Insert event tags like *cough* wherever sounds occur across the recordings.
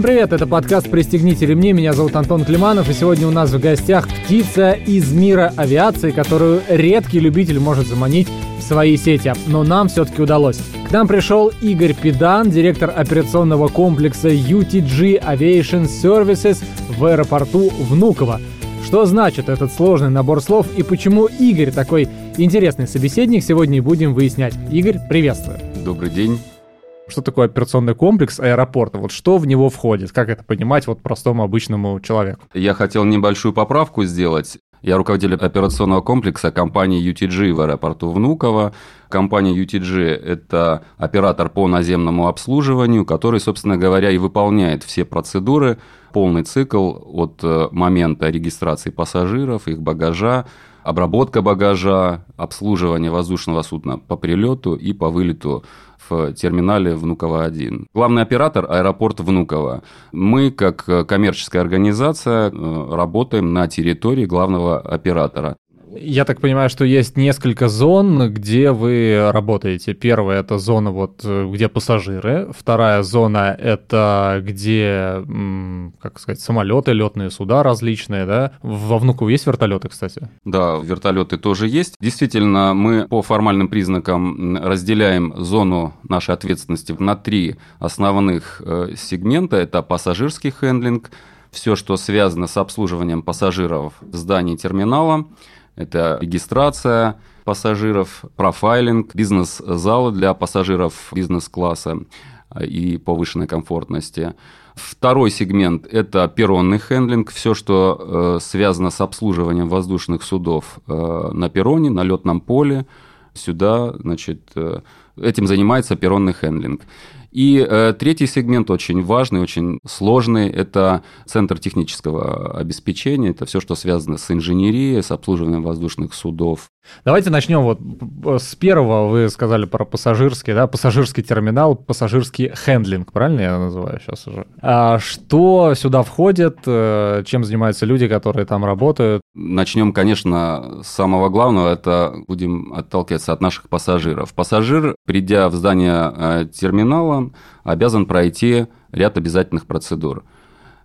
Всем привет, это подкаст «Пристегните ремни», меня зовут Антон Климанов, и сегодня у нас в гостях птица из мира авиации, которую редкий любитель может заманить в свои сети, но нам все-таки удалось. К нам пришел Игорь Педан, директор операционного комплекса UTG Aviation Services в аэропорту Внуково. Что значит этот сложный набор слов и почему Игорь такой интересный собеседник, сегодня будем выяснять. Игорь, приветствую. Добрый день. Что такое операционный комплекс аэропорта? Вот что в него входит? Как это понимать вот простому обычному человеку? Я хотел небольшую поправку сделать. Я руководитель операционного комплекса компании UTG в аэропорту Внуково. Компания UTG – это оператор по наземному обслуживанию, который, собственно говоря, и выполняет все процедуры, полный цикл от э, момента регистрации пассажиров, их багажа, обработка багажа, обслуживание воздушного судна по прилету и по вылету терминале Внуково-1. Главный оператор – аэропорт Внуково. Мы, как коммерческая организация, э, работаем на территории главного оператора. Я так понимаю, что есть несколько зон, где вы работаете. Первая это зона, вот, где пассажиры. Вторая зона это где, как сказать, самолеты, летные суда различные, да? Во Внуково есть вертолеты, кстати? Да, вертолеты тоже есть. Действительно, мы по формальным признакам разделяем зону нашей ответственности на три основных э, сегмента. Это пассажирский хендлинг, все, что связано с обслуживанием пассажиров в здании терминала – это регистрация пассажиров, профайлинг, бизнес-залы для пассажиров бизнес-класса и повышенной комфортности. Второй сегмент – это перронный хендлинг, все, что э, связано с обслуживанием воздушных судов э, на перроне, на летном поле. Сюда, значит, э, этим занимается перронный хендлинг. И э, третий сегмент очень важный, очень сложный. Это центр технического обеспечения. Это все, что связано с инженерией, с обслуживанием воздушных судов. Давайте начнем вот с первого. Вы сказали про пассажирский, да, пассажирский терминал, пассажирский хендлинг, правильно я называю сейчас уже? А что сюда входит, э, чем занимаются люди, которые там работают? Начнем, конечно, с самого главного. Это будем отталкиваться от наших пассажиров. Пассажир, придя в здание э, терминала, обязан пройти ряд обязательных процедур –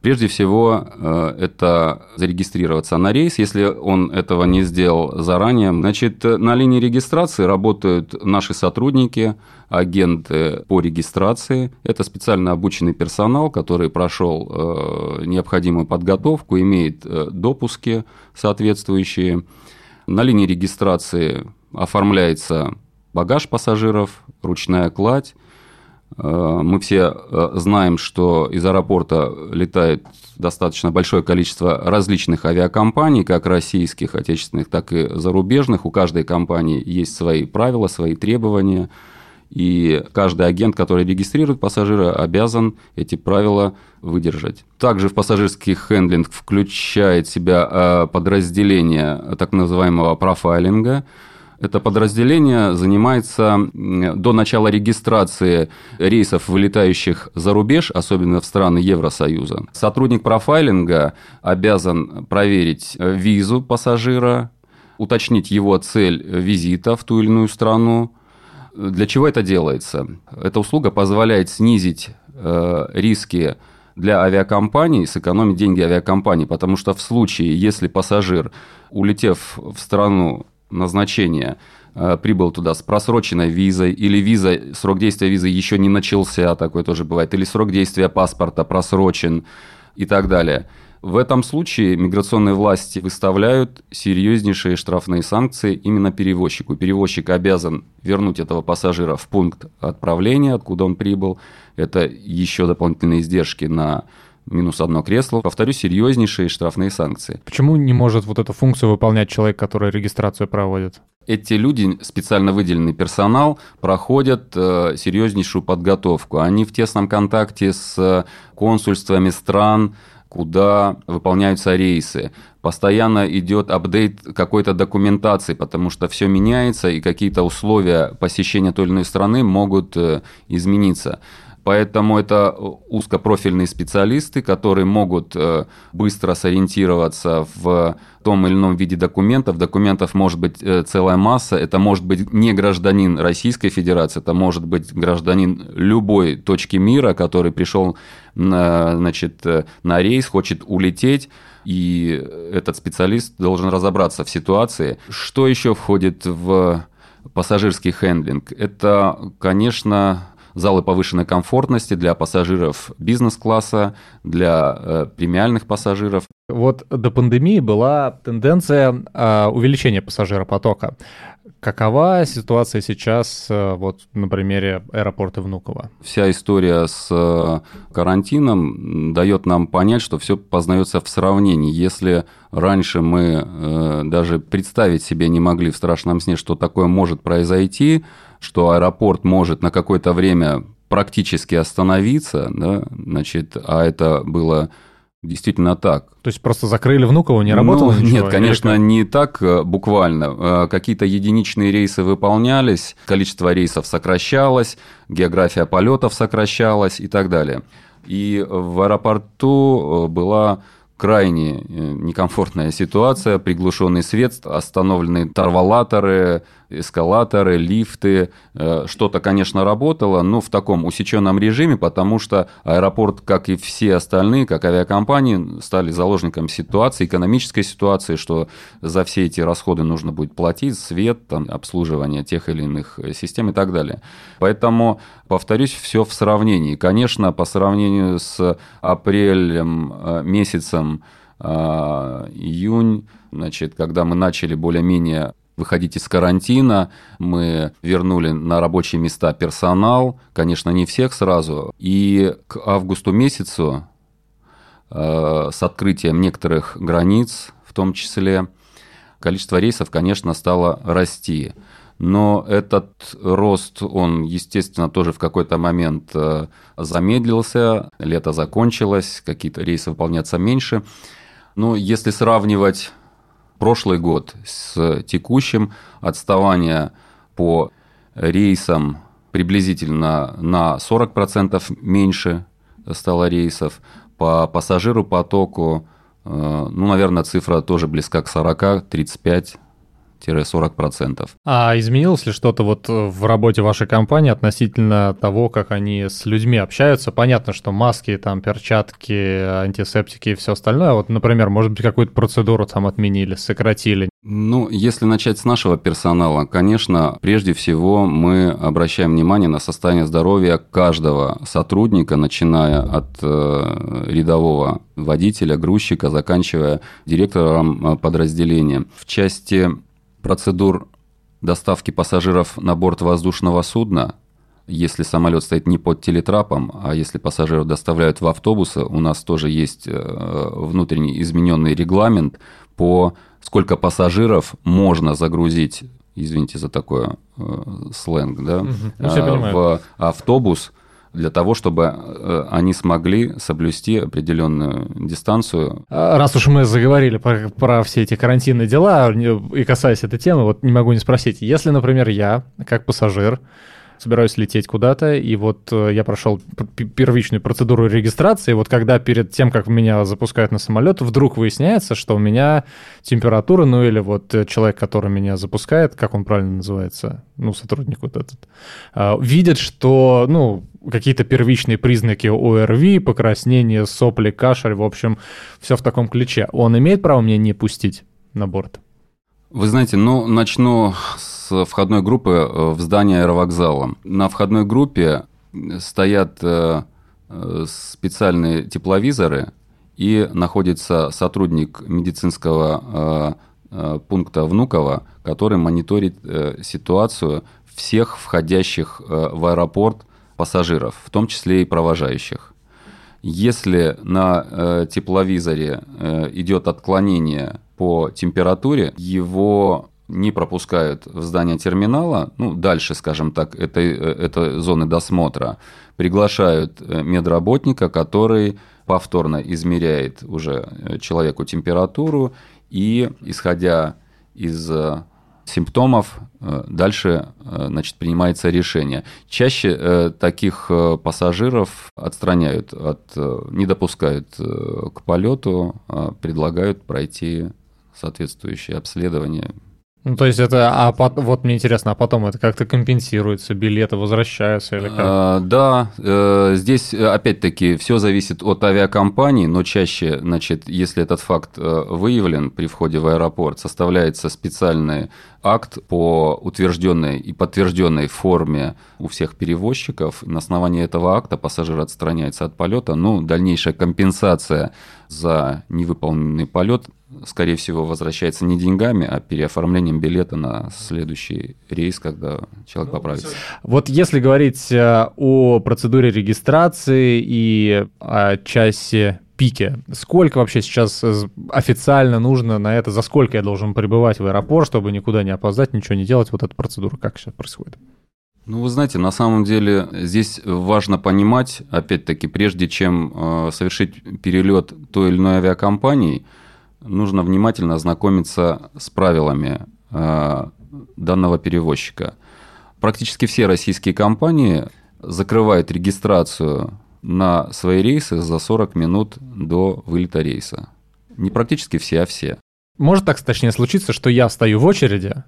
Прежде всего, э, это зарегистрироваться на рейс. Если он этого не сделал заранее, значит, на линии регистрации работают наши сотрудники, агенты по регистрации. Это специально обученный персонал, который прошел э, необходимую подготовку, имеет э, допуски соответствующие. На линии регистрации оформляется багаж пассажиров, ручная кладь, мы все э, знаем, что из аэропорта летает достаточно большое количество различных авиакомпаний, как российских, отечественных, так и зарубежных. У каждой компании есть свои правила, свои требования. И каждый агент, который регистрирует пассажира, обязан эти правила выдержать. Также в пассажирский хендлинг включает в себя э, подразделение так называемого профайлинга – это подразделение занимается до начала регистрации рейсов, вылетающих за рубеж, особенно в страны Евросоюза. Сотрудник профайлинга обязан проверить э, визу пассажира, уточнить его цель визита в ту или иную страну. Для чего это делается? Эта услуга позволяет снизить э, риски для авиакомпаний, сэкономить деньги авиакомпаний, потому что в случае, если пассажир, улетев в страну назначения э, прибыл туда с просроченной визой, или виза, срок действия визы еще не начался, такое тоже бывает, или срок действия паспорта просрочен и так далее. В этом случае миграционные власти выставляют серьезнейшие штрафные санкции именно перевозчику. Перевозчик обязан вернуть этого пассажира в пункт отправления, откуда он прибыл. Это еще дополнительные издержки на минус одно кресло. Повторю, серьезнейшие штрафные санкции. Почему не может вот эту функцию выполнять человек, который регистрацию проводит? Эти люди, специально выделенный персонал, проходят э, серьезнейшую подготовку. Они в тесном контакте с консульствами стран, куда выполняются рейсы. Постоянно идет апдейт какой-то документации, потому что все меняется, и какие-то условия посещения той или иной страны могут э, измениться. Поэтому это узкопрофильные специалисты, которые могут э, быстро сориентироваться в том или ином виде документов. Документов может быть э, целая масса. Это может быть не гражданин Российской Федерации, это может быть гражданин любой точки мира, который пришел на, значит, э, на рейс, хочет улететь и этот специалист должен разобраться в ситуации. Что еще входит в пассажирский хендлинг? Это, конечно, залы повышенной комфортности для пассажиров бизнес-класса, для э, премиальных пассажиров. Вот до пандемии была тенденция э, увеличения пассажиропотока. Какова ситуация сейчас э, вот на примере аэропорта Внуково? Вся история с э, карантином дает нам понять, что все познается в сравнении. Если раньше мы э, даже представить себе не могли в страшном сне, что такое может произойти, что аэропорт может на какое-то время практически остановиться, да, значит, а это было действительно так. То есть просто закрыли Внуково, не работало ну, ничего? Нет, конечно, не так э, буквально. Э, какие-то единичные рейсы выполнялись, количество рейсов сокращалось, география полетов сокращалась и так далее. И в аэропорту э, была крайне некомфортная ситуация, приглушенный свет, остановленные тарвалаторы, эскалаторы, лифты. Э, что-то, конечно, работало, но в таком усеченном режиме, потому что аэропорт, как и все остальные, как авиакомпании, стали заложником ситуации, экономической ситуации, что за все эти расходы нужно будет платить, свет, там, обслуживание тех или иных систем и так далее. Поэтому, повторюсь, все в сравнении. Конечно, по сравнению с апрелем э, месяцем, э, июнь, значит, когда мы начали более-менее выходить из карантина. Мы вернули на рабочие места персонал, конечно, не всех сразу. И к августу месяцу э, с открытием некоторых границ, в том числе, количество рейсов, конечно, стало расти. Но этот рост, он, естественно, тоже в какой-то момент э, замедлился, лето закончилось, какие-то рейсы выполняться меньше. Но если сравнивать прошлый год с текущим. Отставание по рейсам приблизительно на 40% меньше стало рейсов. По пассажиру потоку, э, ну, наверное, цифра тоже близка к 40, 35 40%. А изменилось ли что-то вот в работе вашей компании относительно того, как они с людьми общаются? Понятно, что маски, там, перчатки, антисептики и все остальное. Вот, например, может быть, какую-то процедуру там отменили, сократили? Ну, если начать с нашего персонала, конечно, прежде всего мы обращаем внимание на состояние здоровья каждого сотрудника, начиная от э, рядового водителя, грузчика, заканчивая директором э, подразделения. В части процедур доставки пассажиров на борт воздушного судна, если самолет стоит не под телетрапом, а если пассажиров доставляют в автобусы, у нас тоже есть э, внутренний измененный регламент по сколько пассажиров можно загрузить, извините за такой э, сленг, да, угу. в автобус для того, чтобы э, они смогли соблюсти определенную дистанцию. А, раз уж мы заговорили про, про все эти карантинные дела и касаясь этой темы, вот не могу не спросить, если, например, я, как пассажир, собираюсь лететь куда-то, и вот э, я прошел первичную процедуру регистрации, вот когда перед тем, как меня запускают на самолет, вдруг выясняется, что у меня температура, ну или вот э, человек, который меня запускает, как он правильно называется, ну, сотрудник вот этот, а, видит, что, ну, какие-то первичные признаки ОРВИ, покраснение, сопли, кашель, в общем, все в таком ключе. Он имеет право меня не пустить на борт? Вы знаете, ну, начну с входной группы э, в здание аэровокзала. На входной группе стоят э, э, специальные тепловизоры, и находится сотрудник медицинского пункта Внуково, который мониторит ситуацию всех входящих в аэропорт пассажиров, в том числе и провожающих. Если на тепловизоре идет отклонение по температуре, его не пропускают в здание терминала, ну, дальше, скажем так, этой, этой зоны досмотра, приглашают э, медработника, который повторно измеряет уже э, человеку температуру и, исходя из э, симптомов, э, дальше э, значит, принимается решение. Чаще э, таких пассажиров отстраняют, от, не допускают к полету, а предлагают пройти соответствующее обследование ну, то есть это, а вот мне интересно, а потом это как-то компенсируется, билеты возвращаются или как? А, да, э, здесь опять-таки все зависит от авиакомпании, но чаще, значит, если этот факт э, выявлен при входе в аэропорт, составляется специальный акт по утвержденной и подтвержденной форме у всех перевозчиков. На основании этого акта пассажир отстраняется от полета. Ну, дальнейшая компенсация за невыполненный полет скорее всего, возвращается не деньгами, а переоформлением билета на следующий рейс, когда человек ну, поправится. Вот если говорить э, о процедуре регистрации и о часе пике. Сколько вообще сейчас официально нужно на это? За сколько я должен прибывать в аэропорт, чтобы никуда не опоздать, ничего не делать? Вот эта процедура как сейчас происходит? Ну, вы знаете, на самом деле здесь важно понимать, опять-таки, прежде чем э, совершить перелет той или иной авиакомпании, нужно внимательно ознакомиться с правилами э, данного перевозчика. Практически все российские компании закрывают регистрацию на свои рейсы за 40 минут до вылета рейса. Не практически все, а все. Может так точнее случиться, что я стою в очереди,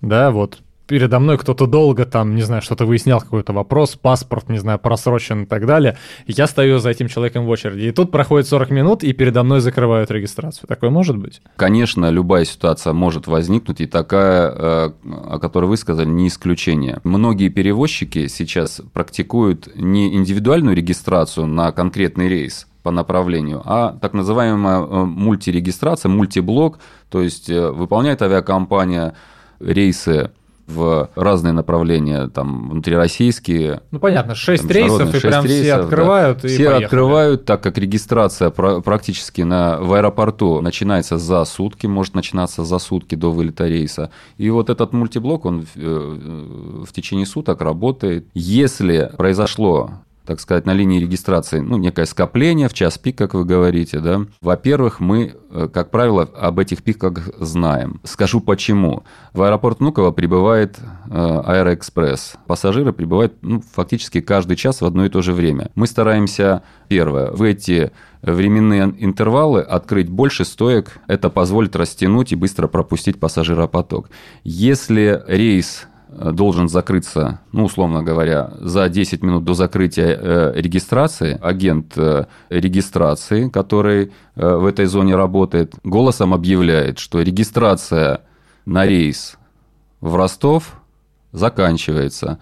да, вот передо мной кто-то долго там, не знаю, что-то выяснял, какой-то вопрос, паспорт, не знаю, просрочен и так далее. я стою за этим человеком в очереди. И тут проходит 40 минут, и передо мной закрывают регистрацию. Такое может быть? Конечно, любая ситуация может возникнуть, и такая, э, о которой вы сказали, не исключение. Многие перевозчики сейчас практикуют не индивидуальную регистрацию на конкретный рейс, по направлению, а так называемая э, мультирегистрация, мультиблок, то есть э, выполняет авиакомпания рейсы в разные направления, там, внутрироссийские. Ну, понятно, 6 рейсов, и 6 прям рейсов, все открывают да. и Все поехали. открывают, так как регистрация практически на, в аэропорту начинается за сутки, может начинаться за сутки до вылета рейса. И вот этот мультиблок, он в, э, в течение суток работает. Если произошло так сказать, на линии регистрации, ну, некое скопление в час пик, как вы говорите, да. Во-первых, мы, э, как правило, об этих пиках знаем. Скажу почему. В аэропорт Внуково прибывает э, Аэроэкспресс. Пассажиры прибывают ну, фактически каждый час в одно и то же время. Мы стараемся, первое, в эти временные интервалы открыть больше стоек. Это позволит растянуть и быстро пропустить пассажиропоток. Если рейс должен закрыться, ну, условно говоря, за 10 минут до закрытия э, регистрации, агент э, регистрации, который в этой зоне работает, голосом объявляет, что регистрация на рейс в Ростов заканчивается.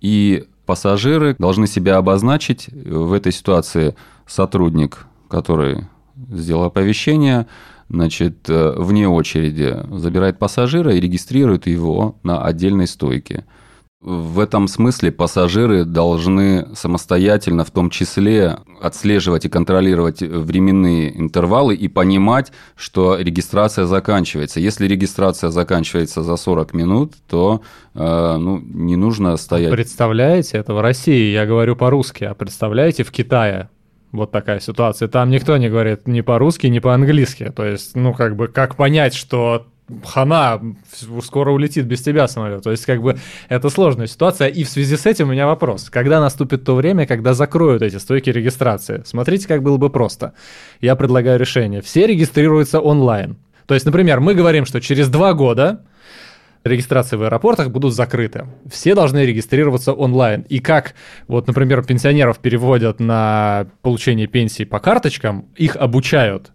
И пассажиры должны себя обозначить в этой ситуации сотрудник, который сделал оповещение, значит, э, вне очереди забирает пассажира и регистрирует его на отдельной стойке. В этом смысле пассажиры должны самостоятельно, в том числе, отслеживать и контролировать временные интервалы и понимать, что регистрация заканчивается. Если регистрация заканчивается за 40 минут, то э, ну, не нужно стоять. Представляете, это в России, я говорю по-русски, а представляете в Китае вот такая ситуация. Там никто не говорит ни по-русски, ни по-английски. То есть, ну, как бы, как понять, что хана, скоро улетит без тебя самолет. То есть, как бы, это сложная ситуация. И в связи с этим у меня вопрос. Когда наступит то время, когда закроют эти стойки регистрации? Смотрите, как было бы просто. Я предлагаю решение. Все регистрируются онлайн. То есть, например, мы говорим, что через два года регистрации в аэропортах будут закрыты. Все должны регистрироваться онлайн. И как, вот, например, пенсионеров переводят на получение пенсии по карточкам, их обучают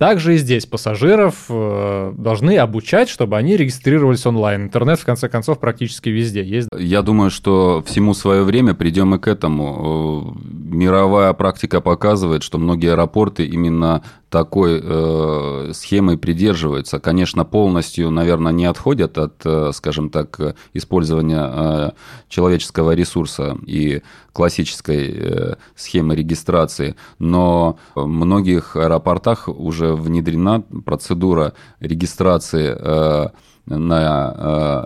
также и здесь пассажиров э, должны обучать, чтобы они регистрировались онлайн. Интернет, в конце концов, практически везде есть. Я думаю, что всему свое время придем и к этому. Э, мировая практика показывает, что многие аэропорты именно такой э, схемой придерживаются. Конечно, полностью, наверное, не отходят от, э, скажем так, использования э, человеческого ресурса и классической э, схемы регистрации, но в многих аэропортах уже внедрена процедура регистрации э, на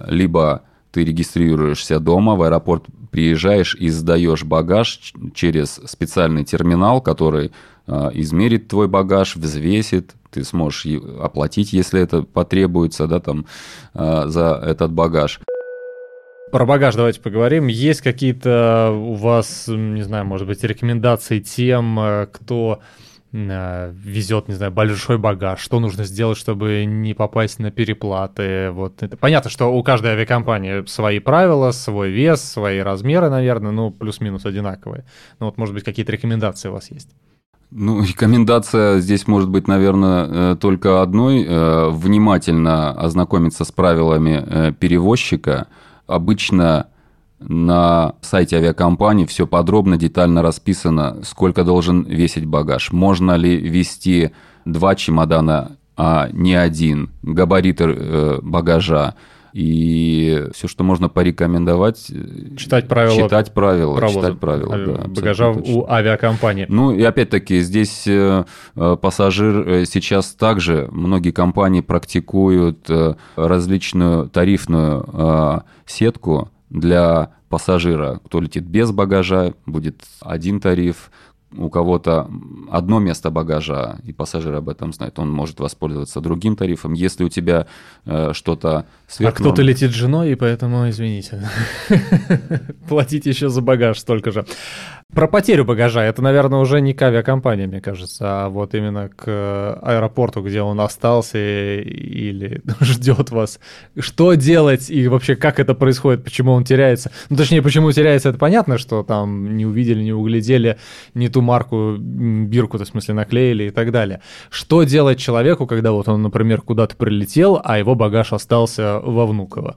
э, либо ты регистрируешься дома, в аэропорт приезжаешь и сдаешь багаж через специальный терминал, который измерит твой багаж, взвесит, ты сможешь оплатить, если это потребуется, да, там, э, за этот багаж. Про багаж давайте поговорим. Есть какие-то у вас, не знаю, может быть, рекомендации тем, э, кто Э, везет, не знаю, большой багаж, что нужно сделать, чтобы не попасть на переплаты. Вот это понятно, что у каждой авиакомпании свои правила, свой вес, свои размеры, наверное, ну плюс-минус одинаковые. Ну вот, может быть, какие-то рекомендации у вас есть? Ну, *laughs* рекомендация здесь может быть, наверное, э, только одной. Э, внимательно ознакомиться с правилами перевозчика. Обычно на сайте авиакомпании все подробно, детально расписано, сколько должен весить багаж. Можно ли вести два чемодана, а не один, габариты э, багажа. И все, что можно порекомендовать, э, читать правила, читать правила, провоза, читать правила да, багажа у авиакомпании. Ну и опять-таки здесь э, пассажир сейчас также многие компании практикуют различную тарифную сетку для пассажира. Кто летит без багажа, будет один тариф, у кого-то одно место багажа, и пассажир об этом знает, он может воспользоваться другим тарифом. Если у тебя э, что-то сверх... А кто-то летит с женой, и поэтому, извините, *laughs* платить еще за багаж столько же. Про потерю багажа, это, наверное, уже не к авиакомпании, мне кажется, а вот именно к аэропорту, где он остался или *laughs* ждет вас. Что делать и вообще как это происходит, почему он теряется? Ну, точнее, почему теряется, это понятно, что там не увидели, не углядели не ту марку, бирку, то в смысле наклеили и так далее. Что делать человеку, когда вот он, например, куда-то прилетел, а его багаж остался во Внуково?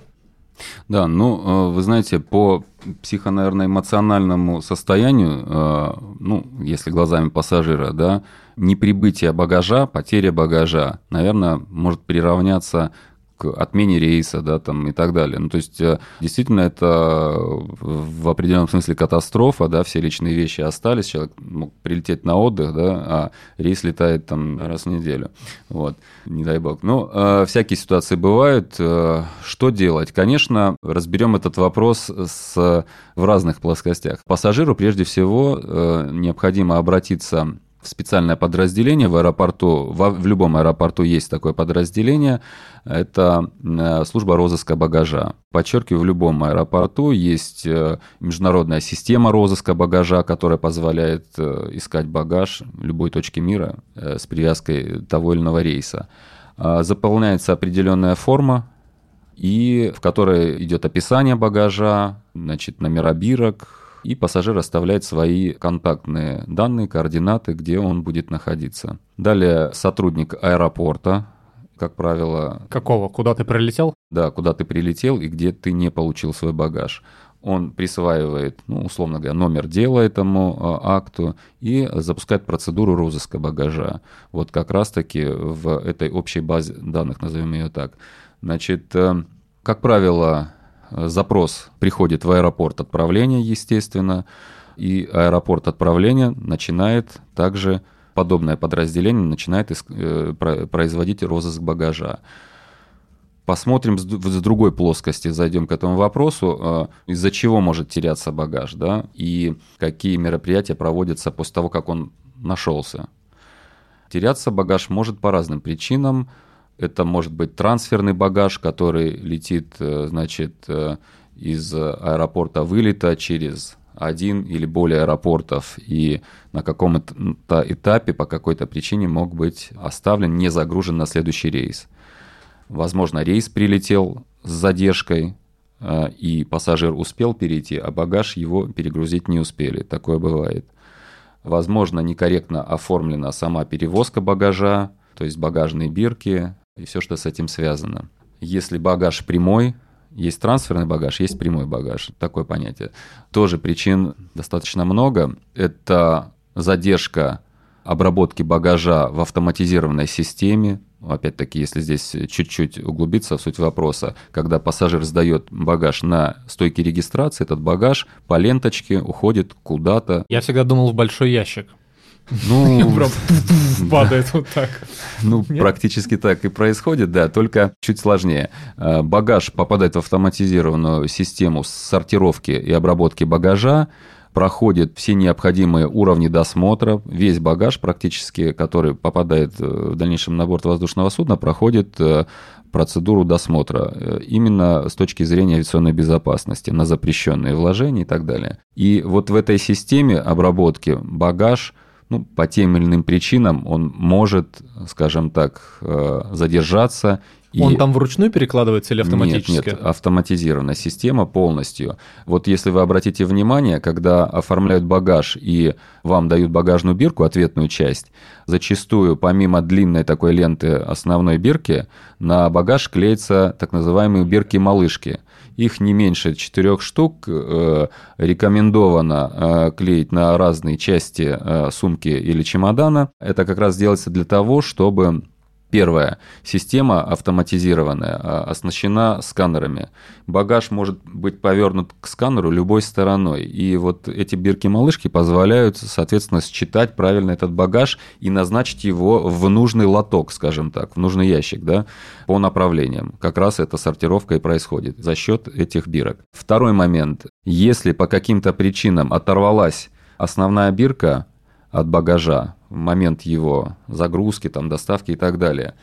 Да, ну, э, вы знаете, по психо, наверное, эмоциональному состоянию, э, ну, если глазами пассажира, да, неприбытие багажа, потеря багажа, наверное, может приравняться к отмене рейса, да, там и так далее. Ну, то есть, э, действительно, это в определенном смысле катастрофа, да, все личные вещи остались, человек мог прилететь на отдых, да, а рейс летает там раз в неделю, вот, не дай бог. Ну, э, всякие ситуации бывают. Э, что делать? Конечно, разберем этот вопрос с, в разных плоскостях. Пассажиру, прежде всего, необходимо обратиться специальное подразделение в аэропорту, в, в любом аэропорту есть такое подразделение, это э, служба розыска багажа. Подчеркиваю, в любом аэропорту есть э, международная система розыска багажа, которая позволяет э, искать багаж любой точке мира с привязкой того или иного рейса. А, заполняется определенная форма, и в которой идет описание багажа, значит, номера бирок, и пассажир оставляет свои контактные данные, координаты, где он будет находиться. Далее сотрудник аэропорта, как правило... Какого? Куда ты прилетел? Да, куда ты прилетел и где ты не получил свой багаж. Он присваивает, ну, условно говоря, номер дела этому а, акту и запускает процедуру розыска багажа. Вот как раз-таки в этой общей базе данных, назовем ее так. Значит, э, как правило, запрос приходит в аэропорт отправления, естественно, и аэропорт отправления начинает также подобное подразделение начинает э, производить розыск багажа. Посмотрим с другой плоскости, зайдем к этому вопросу, э, из-за чего может теряться багаж, да, и какие мероприятия проводятся после того, как он нашелся. Теряться багаж может по разным причинам, это может быть трансферный багаж, который летит, э, значит, э, из аэропорта вылета через один или более аэропортов и на каком-то этапе по какой-то причине мог быть оставлен, не загружен на следующий рейс. Возможно, рейс прилетел с задержкой, э, и пассажир успел перейти, а багаж его перегрузить не успели. Такое бывает. Возможно, некорректно оформлена сама перевозка багажа, то есть багажные бирки, и все, что с этим связано. Если багаж прямой, есть трансферный багаж, есть прямой багаж. Такое понятие. Тоже причин достаточно много. Это задержка обработки багажа в автоматизированной системе. Опять-таки, если здесь чуть-чуть углубиться в суть вопроса, когда пассажир сдает багаж на стойке регистрации, этот багаж по ленточке уходит куда-то. Я всегда думал в большой ящик. Ну, *laughs* *laughs* падает вот так. Ну, практически так и происходит, да, только чуть сложнее. Э, багаж попадает в автоматизированную систему сортировки и обработки багажа, проходит все необходимые уровни досмотра, весь багаж практически, который попадает э, в дальнейшем на борт воздушного судна, проходит э, процедуру досмотра э, именно с точки зрения авиационной безопасности на запрещенные вложения и так далее. И вот в этой системе обработки багаж ну, по тем или иным причинам он может, скажем так, задержаться он и... там вручную перекладывается или автоматически? Нет, нет, автоматизированная система полностью. Вот если вы обратите внимание, когда оформляют багаж и вам дают багажную бирку, ответную часть, зачастую помимо длинной такой ленты основной бирки, на багаж клеятся так называемые бирки-малышки. Их не меньше четырех штук. Э, рекомендовано э, клеить на разные части э, сумки или чемодана. Это как раз делается для того, чтобы Первое. Система автоматизированная, а, оснащена сканерами. Багаж может быть повернут к сканеру любой стороной. И вот эти бирки-малышки позволяют, соответственно, считать правильно этот багаж и назначить его в нужный лоток, скажем так, в нужный ящик, да, по направлениям. Как раз эта сортировка и происходит за счет этих бирок. Второй момент. Если по каким-то причинам оторвалась основная бирка, от багажа в момент его загрузки, там, доставки и так далее.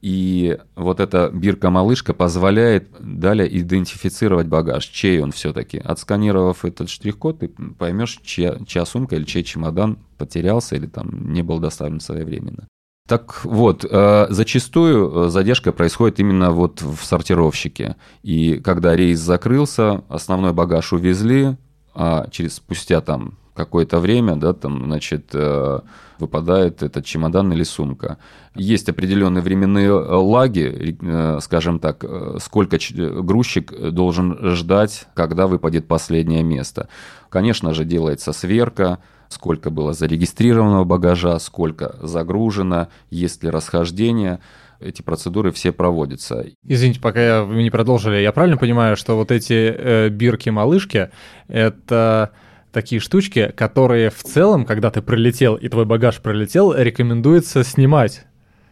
И вот эта бирка-малышка позволяет далее идентифицировать багаж, чей он все-таки. Отсканировав этот штрих-код, ты поймешь, чья, чья сумка или чей чемодан потерялся или там не был доставлен своевременно. Так вот, э, зачастую э, задержка происходит именно вот в сортировщике. И когда рейс закрылся, основной багаж увезли, а через спустя там какое-то время, да, там, значит, э, выпадает этот чемодан или сумка. Есть определенные временные э, лаги, э, скажем так, сколько грузчик должен ждать, когда выпадет последнее место. Конечно же, делается сверка, сколько было зарегистрированного багажа, сколько загружено, есть ли расхождение эти процедуры все проводятся. Извините, пока я, вы не продолжили, я правильно понимаю, что вот эти э, бирки-малышки, это такие штучки, которые в целом, когда ты прилетел и твой багаж пролетел, рекомендуется снимать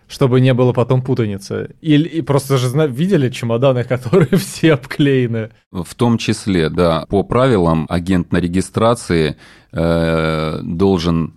чтобы не было потом путаницы. Или и просто же видели чемоданы, *laughs* которые все обклеены. В том числе, да, по правилам агент на регистрации э, должен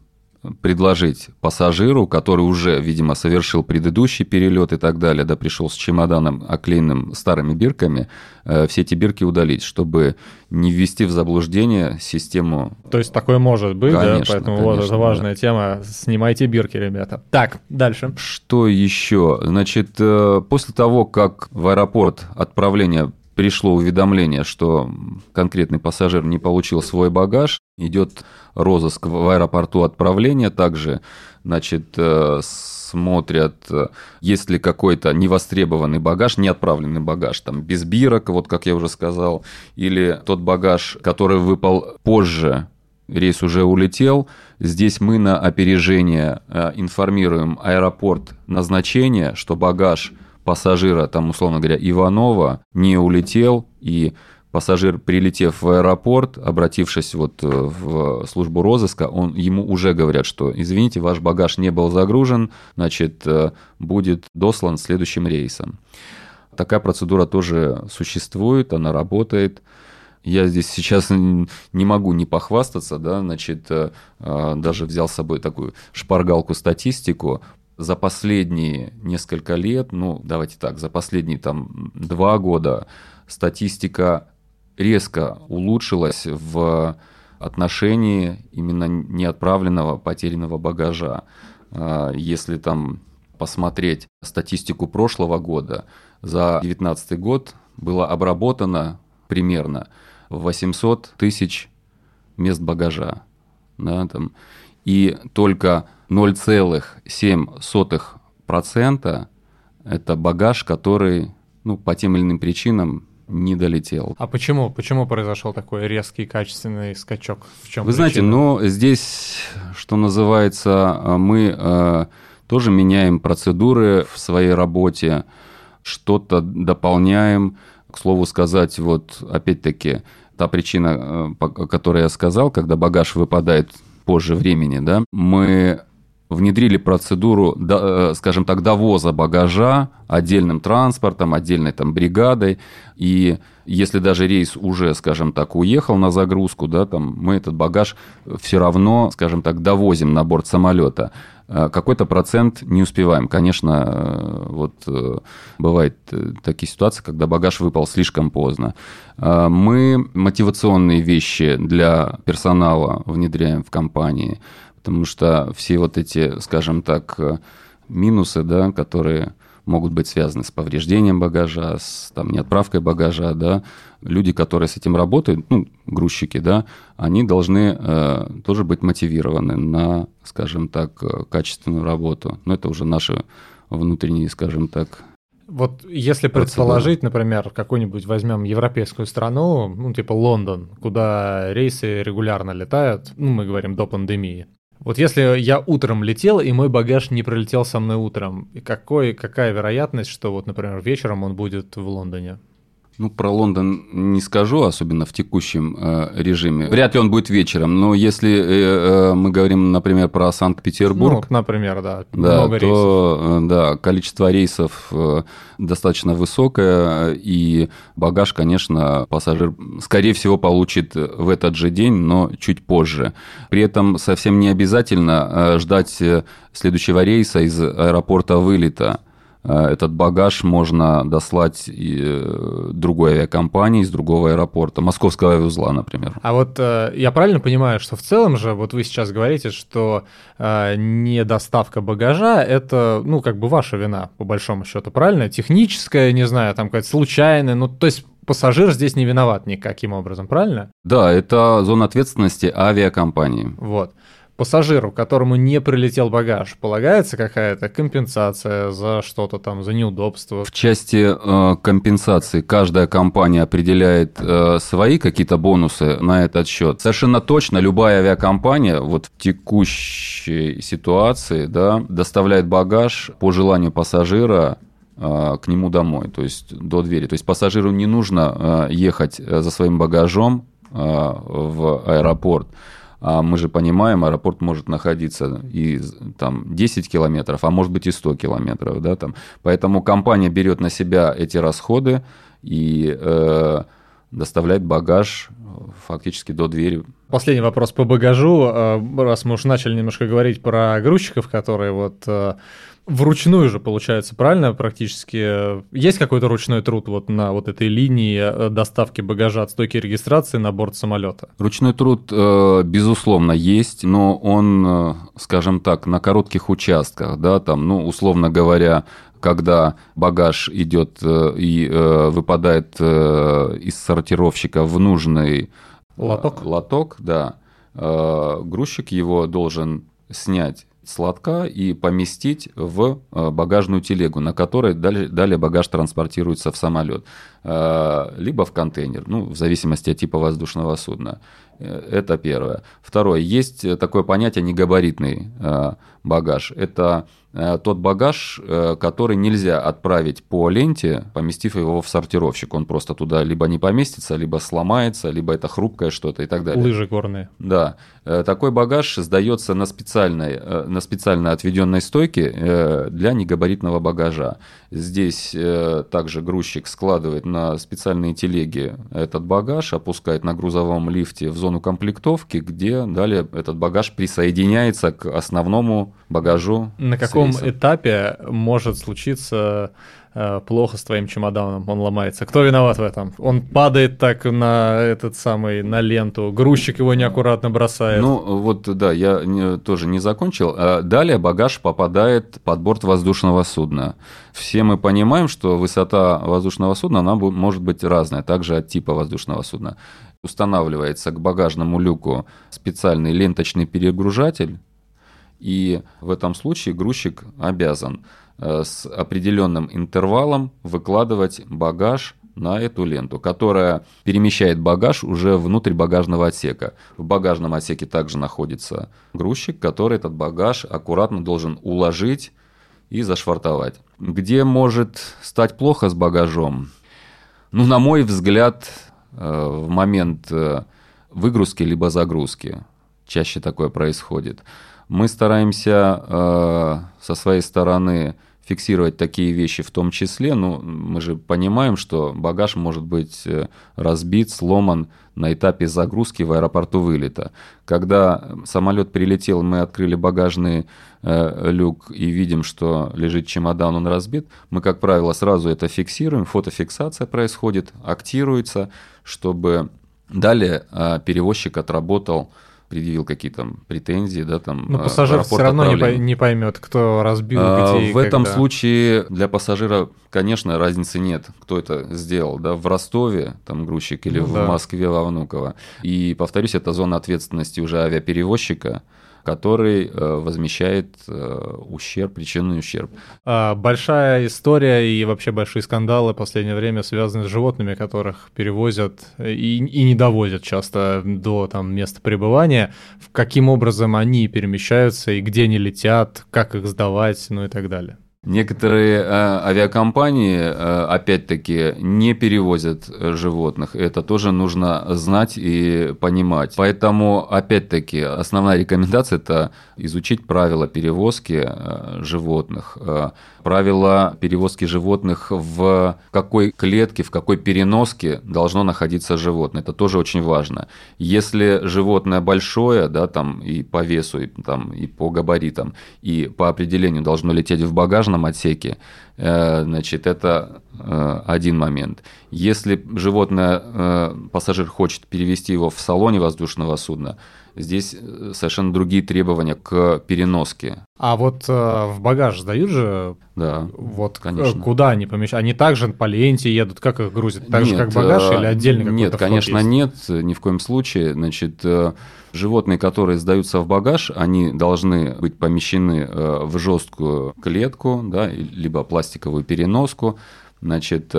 предложить пассажиру, который уже, видимо, совершил предыдущий перелет и так далее, да, пришел с чемоданом, оклеенным старыми бирками, э, все эти бирки удалить, чтобы не ввести в заблуждение систему. То есть такое может быть, конечно, да? Поэтому конечно, вот это важная да. тема. Снимайте бирки, ребята. Так, дальше. Что еще? Значит, э, после того, как в аэропорт отправления пришло уведомление, что конкретный пассажир не получил свой багаж, идет розыск в аэропорту отправления, также, значит, э, смотрят, есть ли какой-то невостребованный багаж, неотправленный багаж, там, без бирок, вот как я уже сказал, или тот багаж, который выпал позже, рейс уже улетел, здесь мы на опережение э, информируем аэропорт назначения, что багаж пассажира, там, условно говоря, Иванова не улетел, и пассажир, прилетев в аэропорт, обратившись вот э, в службу розыска, он, ему уже говорят, что, извините, ваш багаж не был загружен, значит, э, будет дослан следующим рейсом. Такая процедура тоже существует, она работает. Я здесь сейчас не могу не похвастаться, да, значит, э, даже взял с собой такую шпаргалку статистику за последние несколько лет, ну, давайте так, за последние там два года статистика резко улучшилась в отношении именно неотправленного потерянного багажа. А, если там посмотреть статистику прошлого года, за 2019 год было обработано примерно 800 тысяч мест багажа. Да, там, и только 0,7% это багаж, который ну, по тем или иным причинам не долетел. А почему? Почему произошел такой резкий качественный скачок? В чем Вы причина? знаете, ну здесь, что называется, мы э, тоже меняем процедуры в своей работе, что-то дополняем. К слову сказать, вот опять-таки та причина, э, о которой я сказал, когда багаж выпадает позже времени, да, мы внедрили процедуру, э, скажем так, довоза багажа отдельным транспортом, отдельной там бригадой. И если даже рейс уже, скажем так, уехал на загрузку, да, там мы этот багаж все равно, скажем так, довозим на борт самолета. Э, какой-то процент не успеваем. Конечно, э, вот бывают такие ситуации, когда багаж выпал слишком поздно. Мы мотивационные вещи для персонала внедряем в компании потому что все вот эти, скажем так, э, минусы, да, которые могут быть связаны с повреждением багажа, с там, неотправкой багажа, да, люди, которые с этим работают, ну, грузчики, да, они должны э, тоже быть мотивированы на, скажем так, э, качественную работу. Но это уже наши внутренние, скажем так, вот если предположить, например, какую-нибудь возьмем европейскую страну, ну, типа Лондон, куда рейсы регулярно летают, ну, мы говорим до пандемии, вот если я утром летел, и мой багаж не пролетел со мной утром, какой, какая вероятность, что вот, например, вечером он будет в Лондоне? Ну, про Лондон не скажу, особенно в текущем э, режиме. Вряд ли он будет вечером, но если э, э, мы говорим, например, про Санкт-Петербург... Ну, например, да, да много то, рейсов. Э, да, количество рейсов э, достаточно высокое, и багаж, конечно, пассажир, скорее всего, получит в этот же день, но чуть позже. При этом совсем не обязательно э, ждать э, следующего рейса из аэропорта вылета этот багаж можно дослать э, другой авиакомпании из другого аэропорта, московского авиаузла, например. А вот э, я правильно понимаю, что в целом же, вот вы сейчас говорите, что недоставка багажа – это, ну, как бы ваша вина, по большому счету, правильно? Техническая, не знаю, там какая-то случайная, ну, то есть пассажир здесь не виноват никаким образом, правильно? Да, это зона ответственности авиакомпании. Вот пассажиру, которому не прилетел багаж, полагается какая-то компенсация за что-то там, за неудобство? В части э, компенсации каждая компания определяет э, свои какие-то бонусы на этот счет. Совершенно точно любая авиакомпания вот в текущей ситуации да, доставляет багаж по желанию пассажира э, к нему домой, то есть до двери. То есть пассажиру не нужно э, ехать э, за своим багажом в аэропорт. А мы же понимаем, аэропорт может находиться и там 10 километров, а может быть и 100 километров, да, там. Поэтому компания берет на себя эти расходы и э, доставляет багаж фактически до двери. Последний вопрос по багажу. Э, раз мы уже начали немножко говорить про грузчиков, которые вот э, вручную же получается, правильно, практически? Есть какой-то ручной труд вот на вот этой линии э, доставки багажа от стойки регистрации на борт самолета? Ручной труд, э, безусловно, есть, но он, э, скажем так, на коротких участках, да, там, ну, условно говоря, когда багаж идет и выпадает из сортировщика в нужный лоток, лоток да, грузчик его должен снять с лотка и поместить в э, багажную телегу, на которой далее, далее багаж транспортируется в самолет, э, либо в контейнер, ну, в зависимости от типа воздушного судна. Э, это первое. Второе. Есть такое понятие негабаритный багаж. Это Э, тот багаж, э, который нельзя отправить по ленте, поместив его в сортировщик. Он просто туда либо не поместится, либо сломается, либо это хрупкое что-то и так далее. Лыжи горные. Да. Э, такой багаж сдается на специальной, на специально отведенной стойке для негабаритного багажа. Здесь также грузчик складывает на специальные телеги этот багаж, опускает на грузовом лифте в зону комплектовки, где далее этот багаж присоединяется к основному багажу. На каком каком этапе может случиться э, плохо с твоим чемоданом, он ломается. Кто виноват в этом? Он падает так на этот самый, на ленту, грузчик его неаккуратно бросает. Ну, вот, да, я не, тоже не закончил. А далее багаж попадает под борт воздушного судна. Все мы понимаем, что высота воздушного судна, она может быть разная, также от типа воздушного судна. Устанавливается к багажному люку специальный ленточный перегружатель, и в этом случае грузчик обязан э, с определенным интервалом выкладывать багаж на эту ленту, которая перемещает багаж уже внутрь багажного отсека. В багажном отсеке также находится грузчик, который этот багаж аккуратно должен уложить и зашвартовать. Где может стать плохо с багажом? Ну, на мой взгляд, в момент э, выгрузки либо загрузки чаще такое происходит. Мы стараемся э, со своей стороны фиксировать такие вещи в том числе. Ну, мы же понимаем, что багаж может быть э, разбит, сломан на этапе загрузки в аэропорту вылета. Когда самолет прилетел, мы открыли багажный э, люк и видим, что лежит чемодан, он разбит, мы, как правило, сразу это фиксируем, фотофиксация происходит, актируется, чтобы далее э, перевозчик отработал предъявил какие-то претензии, да, там. Но пассажир все равно не, не поймет, кто разбил, а, где В этом случае для пассажира, конечно, разницы нет, кто это сделал, да, в Ростове, там, грузчик, или ну, в да. Москве, во Внуково. И, повторюсь, это зона ответственности уже авиаперевозчика, который э, возмещает э, ущерб, причинный ущерб. А, большая история и вообще большие скандалы в последнее время связаны с животными, которых перевозят и, и не довозят часто до там, места пребывания. Каким образом они перемещаются и где они летят, как их сдавать, ну и так далее. Некоторые э, авиакомпании, э, опять-таки, не перевозят животных. Это тоже нужно знать и понимать. Поэтому, опять-таки, основная рекомендация – это изучить правила перевозки э, животных, э, правила перевозки животных в какой клетке, в какой переноске должно находиться животное. Это тоже очень важно. Если животное большое, да, там и по весу, и, там, и по габаритам, и по определению должно лететь в багажном отсеке, э, значит, это один момент. Если животное, пассажир хочет перевести его в салоне воздушного судна, Здесь э, совершенно другие требования к переноске. А вот э, в багаж сдают же? Да, вот конечно. Куда они помещают? Они также по ленте едут? Как их грузят? Так нет, же, как багаж э, или отдельно Нет, конечно, есть? нет, ни в коем случае. Значит, э, животные, которые сдаются в багаж, они должны быть помещены в жесткую клетку, да, либо пластиковую переноску. Значит,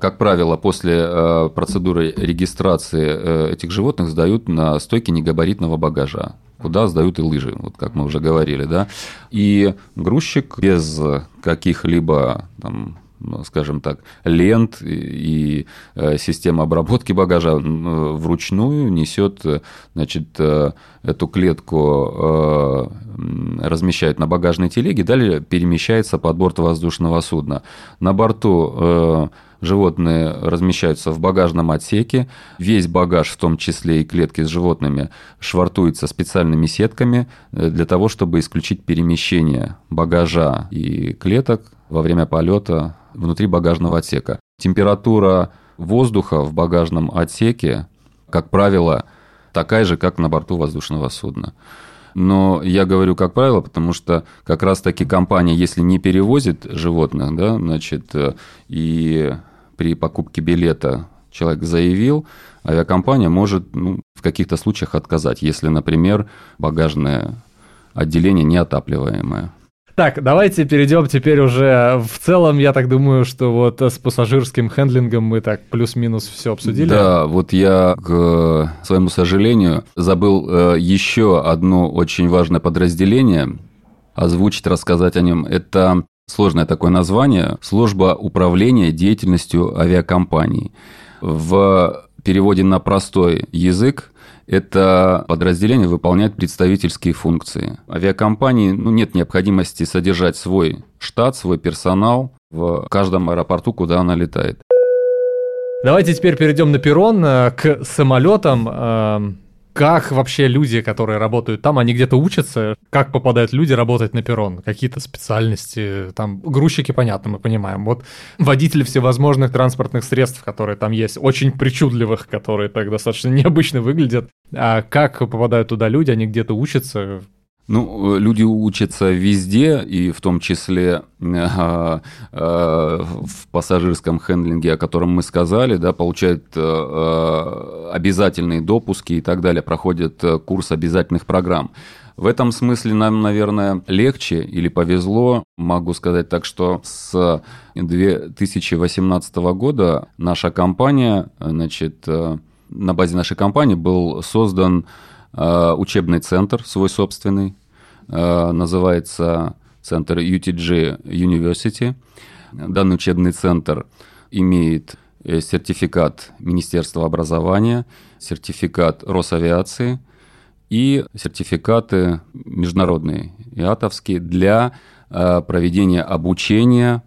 как правило, после э, процедуры регистрации э, этих животных сдают на стойки негабаритного багажа куда сдают и лыжи, вот как мы уже говорили, да. И грузчик без каких-либо там, ну, скажем так, лент и э, система обработки багажа вручную несет, значит, эту клетку размещает на багажной телеге, далее перемещается под борт воздушного судна. На борту животные размещаются в багажном отсеке, весь багаж, в том числе и клетки с животными, швартуется специальными сетками э, для того, чтобы исключить перемещение багажа и клеток во время полета внутри багажного отсека. Температура воздуха в багажном отсеке, как правило, такая же, как на борту воздушного судна. Но я говорю как правило, потому что как раз-таки компания, если не перевозит животных, да, значит, э, и при покупке билета человек заявил, авиакомпания может ну, в каких-то случаях отказать, если, например, багажное отделение неотапливаемое. Так, давайте перейдем теперь уже в целом, я так думаю, что вот с пассажирским хендлингом мы так плюс-минус все обсудили. Да, вот я, к своему сожалению, забыл э, еще одно очень важное подразделение озвучить, рассказать о нем. Это сложное такое название, служба управления деятельностью авиакомпаний. В переводе на простой язык это подразделение выполняет представительские функции. Авиакомпании ну, нет необходимости содержать свой штат, свой персонал в каждом аэропорту, куда она летает. Давайте теперь перейдем на перрон э, к самолетам. Как вообще люди, которые работают там, они где-то учатся? Как попадают люди работать на перрон? Какие-то специальности? Там грузчики, понятно, мы понимаем. Вот водители всевозможных транспортных средств, которые там есть, очень причудливых, которые так достаточно *laughs* необычно выглядят. А как попадают туда люди? Они где-то учатся? Ну, люди учатся везде, и в том числе э, э, в пассажирском хендлинге, о котором мы сказали, да, получают э, обязательные допуски и так далее, проходят курс обязательных программ. В этом смысле нам, наверное, легче или повезло. Могу сказать так, что с 2018 года наша компания, значит, на базе нашей компании был создан учебный центр свой собственный, Э, называется центр UTG University. Данный учебный центр имеет э, сертификат Министерства образования, сертификат Росавиации и сертификаты международные, ИАТовские, для э, проведения обучения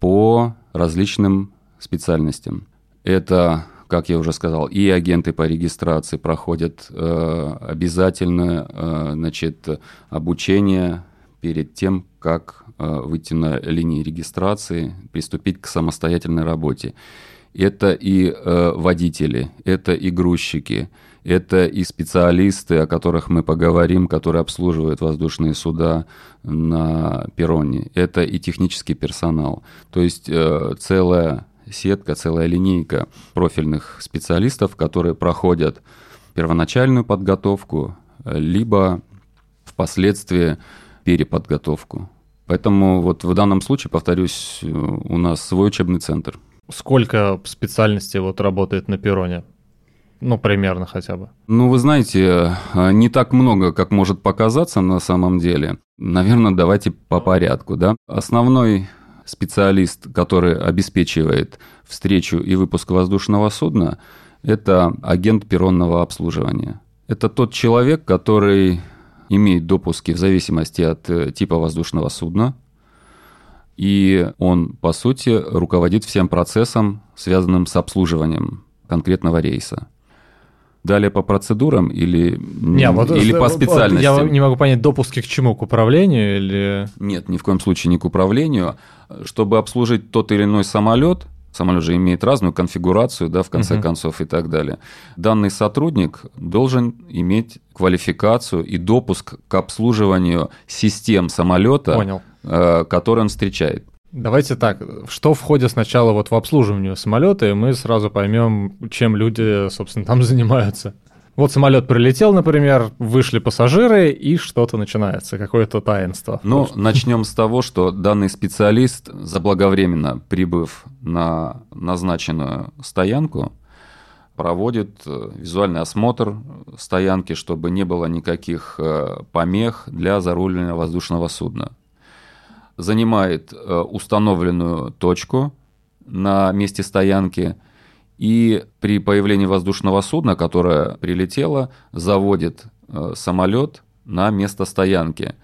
по различным специальностям. Это, как я уже сказал, и агенты по регистрации проходят э, обязательно э, значит, обучение перед тем, как э, выйти на линии регистрации, приступить к самостоятельной работе. Это и э, водители, это и грузчики, это и специалисты, о которых мы поговорим, которые обслуживают воздушные суда на перроне. Это и технический персонал. То есть э, целая сетка, целая линейка профильных специалистов, которые проходят первоначальную подготовку, либо впоследствии переподготовку. Поэтому вот в данном случае, повторюсь, у нас свой учебный центр. Сколько специальностей вот работает на перроне? Ну, примерно хотя бы. Ну, вы знаете, не так много, как может показаться на самом деле. Наверное, давайте по порядку, да. Основной специалист, который обеспечивает встречу и выпуск воздушного судна, это агент перронного обслуживания. Это тот человек, который имеет допуски в зависимости от э, типа воздушного судна, и он, по сути, руководит всем процессом, связанным с обслуживанием конкретного рейса. Далее по процедурам или, не, вот, или по специальностям? Я не могу понять, допуски к чему? К управлению или... Нет, ни в коем случае не к управлению. Чтобы обслужить тот или иной самолет, самолет же имеет разную конфигурацию, да, в конце uh-huh. концов и так далее. Данный сотрудник должен иметь квалификацию и допуск к обслуживанию систем самолета, Понял. Э, который он встречает. Давайте так, что входит сначала вот в обслуживание самолета, и мы сразу поймем, чем люди, собственно, там *laughs* занимаются. Вот самолет прилетел, например, вышли пассажиры, и что-то начинается, какое-то таинство. Ну, начнем с того, что данный специалист, заблаговременно прибыв на назначенную стоянку, проводит э, визуальный осмотр стоянки, чтобы не было никаких э, помех для заруливания воздушного судна занимает э, установленную точку на месте стоянки и при появлении воздушного судна, которое прилетело, заводит э, самолет на место стоянки.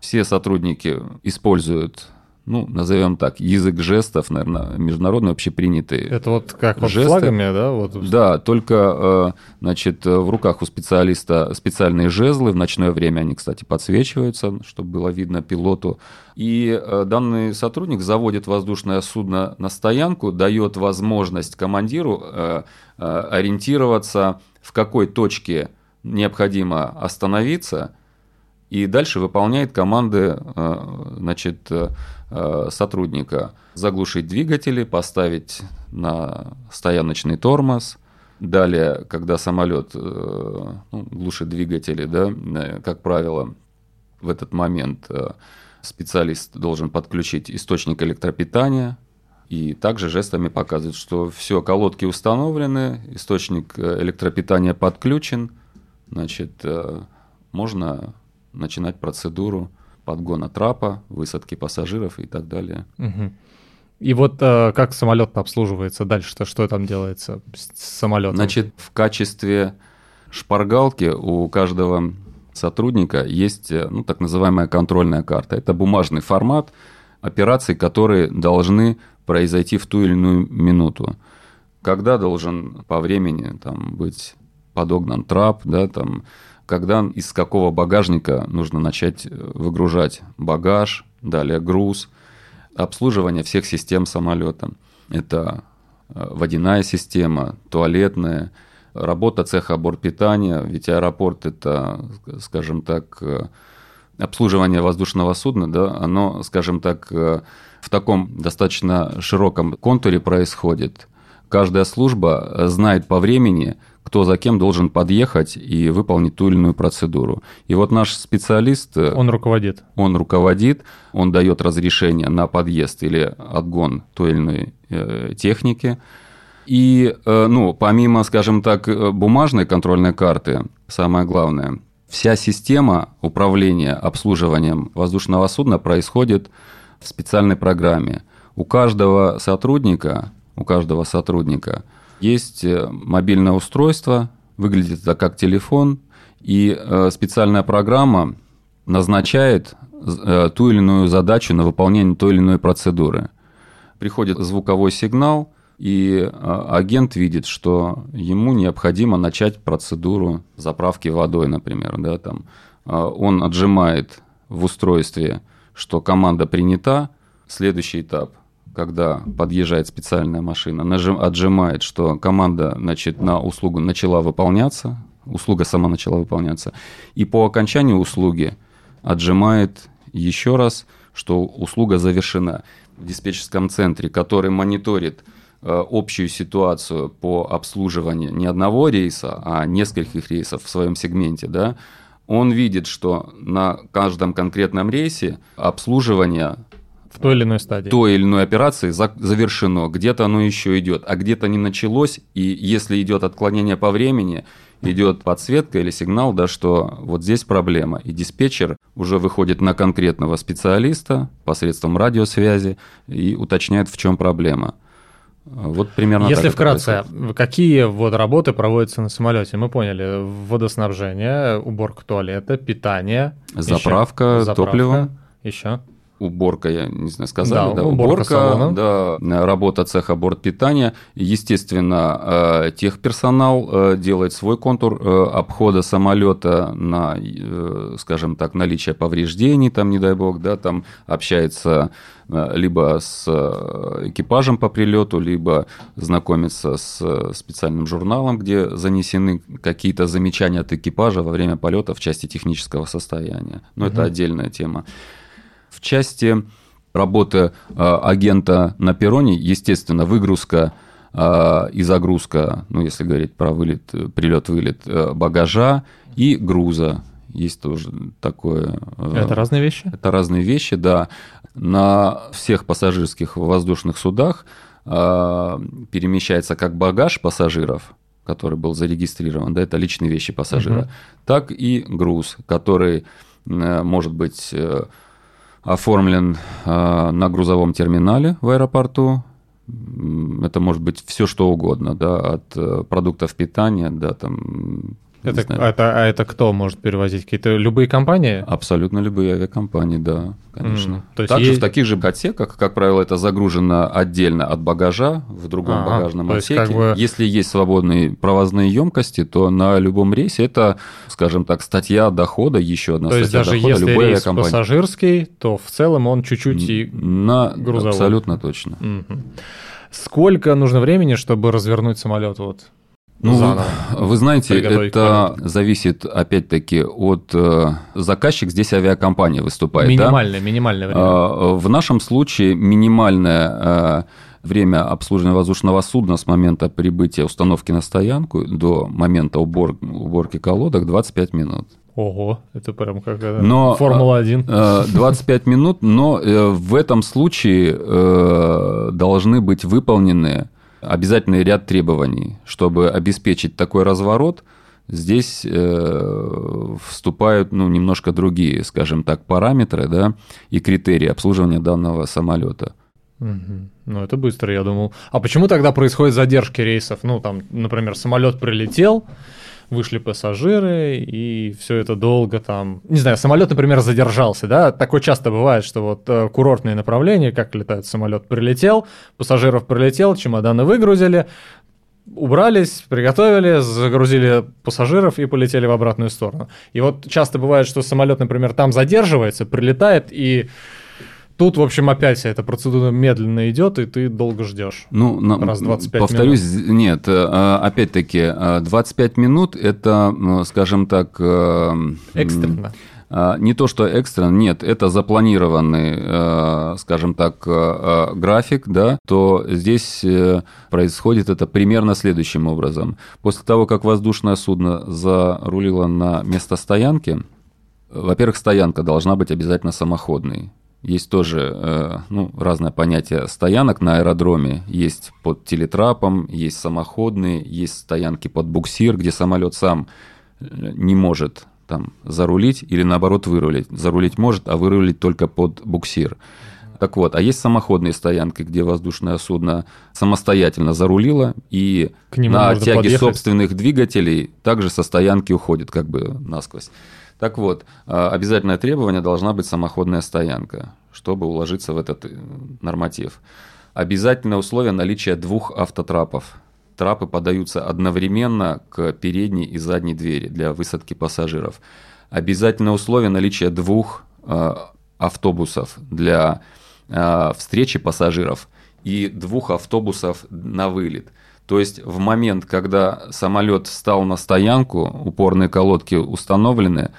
Все сотрудники используют ну, назовем так, язык жестов, наверное, международно общепринятый. Это вот как вот жесты. флагами, да? Вот. Да, только, э, значит, в руках у специалиста специальные жезлы, в ночное время они, кстати, подсвечиваются, чтобы было видно пилоту. И э, данный сотрудник заводит воздушное судно на стоянку, дает возможность командиру э, ориентироваться, в какой точке необходимо остановиться, и дальше выполняет команды, значит, сотрудника заглушить двигатели, поставить на стояночный тормоз. Далее, когда самолет э, ну, глушит двигатели, да, э, как правило, в этот момент специалист должен подключить источник электропитания, и также жестами показывает, что все, колодки установлены, источник электропитания подключен, значит, можно начинать процедуру подгона трапа, высадки пассажиров и так далее. Угу. И вот э, как самолет обслуживается дальше-то, что там делается с самолетом? Значит, в качестве шпаргалки у каждого сотрудника есть э, ну, так называемая контрольная карта. Это бумажный формат операций, которые должны произойти в ту или иную минуту. Когда должен по времени там, быть подогнан трап, да, там, когда из какого багажника нужно начать э, выгружать багаж, далее груз, обслуживание всех систем самолета. Это э, водяная система, туалетная, работа цеха бортпитания, ведь аэропорт это, скажем так, э, обслуживание воздушного судна, да, оно, скажем так, в таком достаточно широком контуре происходит. Каждая служба знает по времени, кто за кем должен подъехать и выполнить ту или иную процедуру. И вот наш специалист... Э, он руководит. Он руководит, он дает разрешение на подъезд или отгон той или иной э, техники. И, э, ну, помимо, скажем так, бумажной контрольной карты, самое главное, вся система управления обслуживанием воздушного судна происходит в специальной программе. У каждого сотрудника, у каждого сотрудника – есть э, мобильное устройство, выглядит это как телефон, И э, специальная программа назначает э, ту или иную задачу на выполнение той или иной процедуры. Приходит звуковой сигнал, и агент видит, что ему необходимо начать процедуру заправки водой, например. Да, там. Он отжимает в устройстве, что команда принята, следующий этап когда подъезжает специальная машина, нажим, отжимает, что команда значит, на услугу начала выполняться, услуга сама начала выполняться, и по окончанию услуги отжимает еще раз, что услуга завершена. В диспетчерском центре, который мониторит э, общую ситуацию по обслуживанию не одного рейса, а нескольких рейсов в своем сегменте, да, он видит, что на каждом конкретном рейсе обслуживание в той или иной стадии. Той или иной операции завершено. Где-то оно еще идет, а где-то не началось. И если идет отклонение по времени, идет подсветка или сигнал, да, что вот здесь проблема. И диспетчер уже выходит на конкретного специалиста посредством радиосвязи и уточняет, в чем проблема. Вот примерно Если вкратце, какие вот работы проводятся на самолете? Мы поняли, водоснабжение, уборка туалета, питание, заправка, еще, заправка топливом. Еще уборка, я не знаю, сказали, да, да уборка, уборка да, работа цеха бортпитания. Естественно, э, техперсонал э, делает свой контур э, обхода самолета на, скажем так, наличие повреждений, там, не дай бог, да, там общается либо с экипажем по прилету, либо знакомится с специальным журналом, где занесены какие-то замечания от экипажа во время полета в части технического состояния. Но угу. это отдельная тема. В части работы э, агента на перроне, естественно, выгрузка э, и загрузка, ну, если говорить про вылет, прилет-вылет э, багажа и груза. Есть тоже такое. Это разные вещи? Это разные вещи, да. На всех пассажирских воздушных судах перемещается как багаж пассажиров, который был зарегистрирован, да, это личные вещи пассажира, угу. так и груз, который может быть оформлен э, на грузовом терминале в аэропорту. Это может быть все что угодно, да, от э, продуктов питания до там это, это, а это кто может перевозить? Какие-то любые компании? Абсолютно любые авиакомпании, да, конечно. Mm, то есть Также есть... в таких же отсеках, как правило, это загружено отдельно от багажа в другом ага, багажном отсеке. Как бы... Если есть свободные провозные емкости, то на любом рейсе это, скажем так, статья дохода, еще одна то статья есть даже дохода если рейс пассажирский, то в целом он чуть-чуть и на... грузовой. Абсолютно точно. Угу. Сколько нужно времени, чтобы развернуть самолет вот ну, заново. Вы знаете, это зависит опять-таки от э, заказчик, здесь авиакомпания выступает. Минимальное, да? минимальное время. А, в нашем случае минимальное э, время обслуживания воздушного судна с момента прибытия установки на стоянку до момента убор, уборки колодок 25 минут. Ого, это прям как но, Формула-1. 25 э, минут, но в этом случае должны быть выполнены обязательный ряд требований. Чтобы обеспечить такой разворот, здесь э, вступают ну, немножко другие, скажем так, параметры да, и критерии обслуживания данного самолета. Ну, это быстро, я думал. А почему тогда происходят задержки рейсов? Ну, там, например, самолет прилетел, вышли пассажиры, и все это долго там... Не знаю, самолет, например, задержался, да? Такое часто бывает, что вот э, курортные направления, как летает самолет, прилетел, пассажиров прилетел, чемоданы выгрузили, убрались, приготовили, загрузили пассажиров и полетели в обратную сторону. И вот часто бывает, что самолет, например, там задерживается, прилетает и Тут, в общем, опять эта процедура медленно идет, и ты долго ждешь. Ну, на, раз 25 повторюсь, минут. нет, э, опять-таки, 25 э, минут это, скажем так... Э, Экстренно. Не то, что экстренно, нет, это запланированный, скажем так, график, да, то здесь происходит это примерно следующим образом. После того, как воздушное судно зарулило на место стоянки, во-первых, стоянка должна быть обязательно самоходной. Есть тоже э, ну, разное понятие стоянок на аэродроме. Есть под телетрапом, есть самоходные, есть стоянки под буксир, где самолет сам э, не может там зарулить или наоборот вырулить. Зарулить может, а вырулить только под буксир. Так вот, а есть самоходные стоянки, где воздушное судно самостоятельно зарулило и на тяге подъехать. собственных двигателей также со стоянки уходит как бы насквозь. Так вот, а, обязательное требование должна быть самоходная стоянка, чтобы уложиться в этот э, норматив. Обязательное условие наличия двух автотрапов. Трапы подаются одновременно к передней и задней двери для высадки пассажиров. Обязательное условие наличия двух э, автобусов для э, встречи пассажиров и двух автобусов на вылет. То есть в момент, когда самолет встал на стоянку, упорные колодки установлены,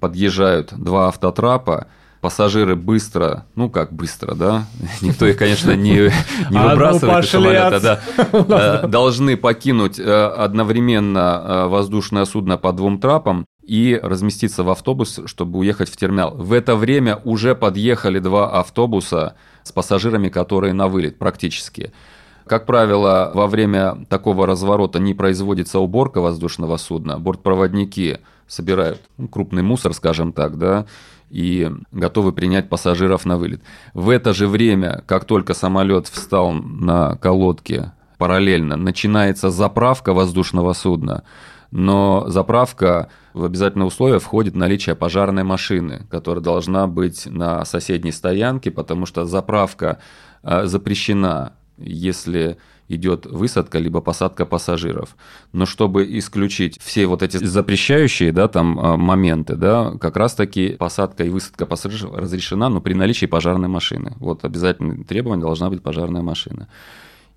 подъезжают два автотрапа, пассажиры быстро, ну как быстро, да, *laughs* никто их, конечно, не, *laughs* не ну, выбрасывает из самолета, да, *laughs* э, должны покинуть э, одновременно э, воздушное судно по двум трапам и разместиться в автобус, чтобы уехать в терминал. В это время уже подъехали два автобуса с пассажирами, которые на вылет практически. Как правило, во время такого разворота не производится уборка воздушного судна. Бортпроводники собирают крупный мусор, скажем так, да, и готовы принять пассажиров на вылет. В это же время, как только самолет встал на колодке, параллельно начинается заправка воздушного судна, но заправка в обязательное условие входит наличие пожарной машины, которая должна быть на соседней стоянке, потому что заправка э, запрещена, если идет высадка либо посадка пассажиров. Но чтобы исключить все вот эти запрещающие да, там, а, моменты, да, как раз-таки посадка и высадка пассажиров разрешена, но при наличии пожарной машины. Вот обязательное требование должна быть пожарная машина.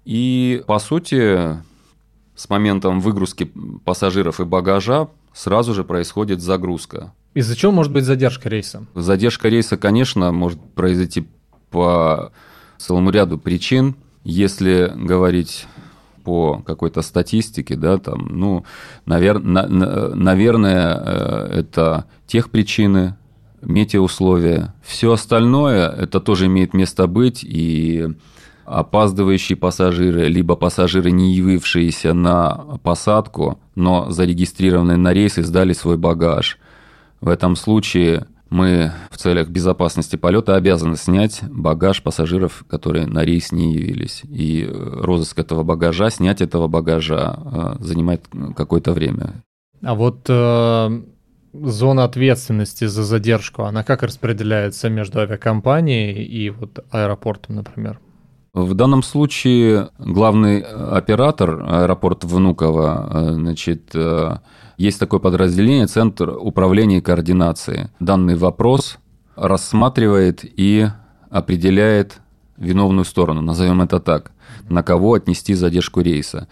И, по сути, с моментом выгрузки пассажиров и багажа сразу же происходит загрузка. Из-за чего может быть задержка рейса? Задержка рейса, конечно, может произойти по целому ряду причин. Если говорить по какой-то статистике, да, там, ну, навер, на, на, наверное, э, это тех причины, метеоусловия. Все остальное, это тоже имеет место быть, и опаздывающие пассажиры, либо пассажиры, не явившиеся на посадку, но зарегистрированные на рейс и сдали свой багаж. В этом случае мы в целях безопасности полета обязаны снять багаж пассажиров, которые на рейс не явились. И э, розыск этого багажа, снять этого багажа э, занимает какое-то время. А вот э, зона ответственности за задержку, она как распределяется между авиакомпанией и вот аэропортом, например? В данном случае главный оператор аэропорт Внуково, э, значит, есть такое подразделение Центр управления и координации. Данный вопрос рассматривает и определяет виновную сторону, назовем это так, на кого отнести задержку рейса.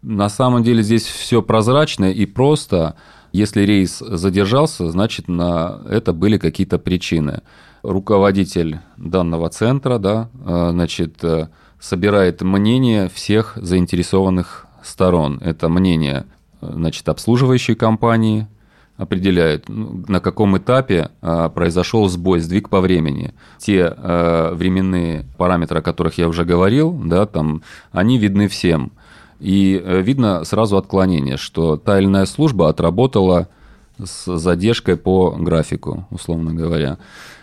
На самом деле здесь все прозрачно и просто. Если рейс задержался, значит, на это были какие-то причины. Руководитель данного центра, да, э, значит, э, собирает мнение всех заинтересованных сторон. Это мнение значит, обслуживающие компании определяют, ну, на каком этапе а, произошел сбой, сдвиг по времени. Те а, временные параметры, о которых я уже говорил, да, там, они видны всем. И э, видно сразу отклонение, что та или иная служба отработала с задержкой по графику, условно говоря.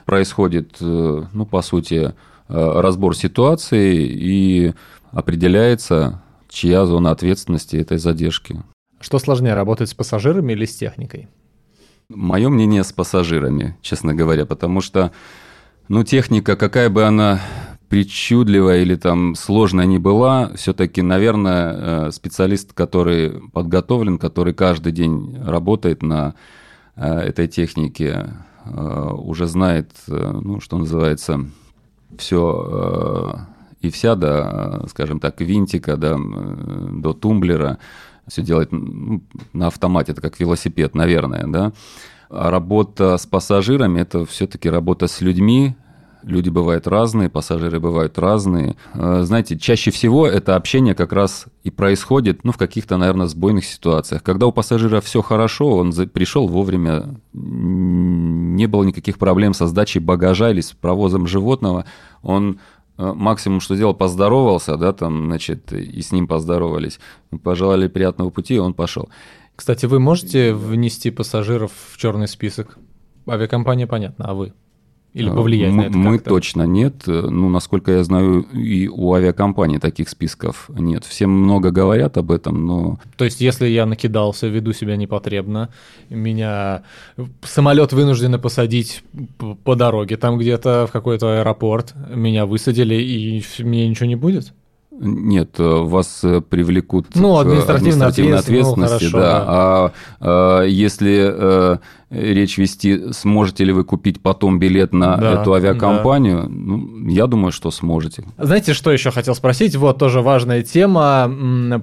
Происходит, э, ну, по сути, э, разбор ситуации и определяется, чья зона ответственности этой задержки. Что сложнее, работать с пассажирами или с техникой? Мое мнение с пассажирами, честно говоря, потому что, ну, техника, какая бы она причудливая или там сложная не была, все-таки, наверное, э, специалист, который подготовлен, который каждый день работает на э, этой технике, э, уже знает, ну, что называется, все и вся, да, скажем так, винтика, да, до тумблера, все делать ну, на автомате, это как велосипед, наверное, да. А работа с пассажирами – это все-таки работа с людьми, люди бывают разные, пассажиры бывают разные. А, знаете, чаще всего это общение как раз и происходит, ну, в каких-то, наверное, сбойных ситуациях. Когда у пассажира все хорошо, он пришел вовремя, не было никаких проблем со сдачей багажа или с провозом животного, он Э, максимум, что сделал, поздоровался, да, там, значит, и с ним поздоровались, пожелали приятного пути, и он пошел. Кстати, вы можете внести пассажиров в черный список? Авиакомпания, понятно, а вы? Или повлиять мы, на это Мы точно нет. Ну, насколько я знаю, и у авиакомпаний таких списков нет. Все много говорят об этом, но... То есть, если я накидался, веду себя непотребно, меня самолет вынуждены посадить по дороге там где-то в какой-то аэропорт, меня высадили, и мне ничего не будет? Нет, э, вас э, привлекут Ну, административной административной ответственности, ну, хорошо, да. А, а если э, речь вести, сможете ли вы купить потом билет на Да, эту авиакомпанию, ну, я думаю, что сможете. Знаете, что еще хотел спросить? Вот тоже важная тема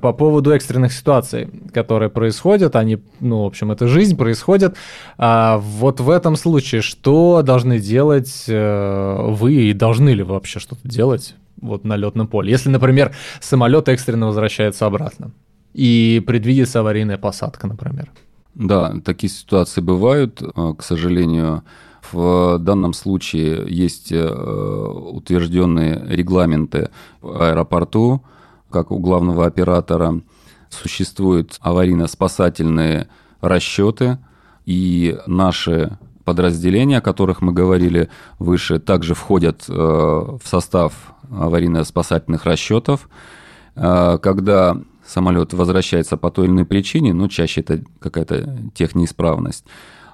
по поводу экстренных ситуаций, которые происходят. Они, ну, в общем, это жизнь происходит. А вот в этом случае что должны делать э, вы и должны ли вы вообще что-то делать вот на летном поле? Если, например, самолет экстренно возвращается обратно и предвидится аварийная посадка, например. Да, такие ситуации бывают. Э, К сожалению, в данном случае есть э, утвержденные регламенты в аэропорту, как у главного оператора. Существуют аварийно-спасательные расчеты, и наши подразделения, о которых мы говорили выше, также входят э, в состав аварийно-спасательных расчетов. Э, Когда самолет возвращается по той или иной причине, ну, чаще это какая-то технеисправность,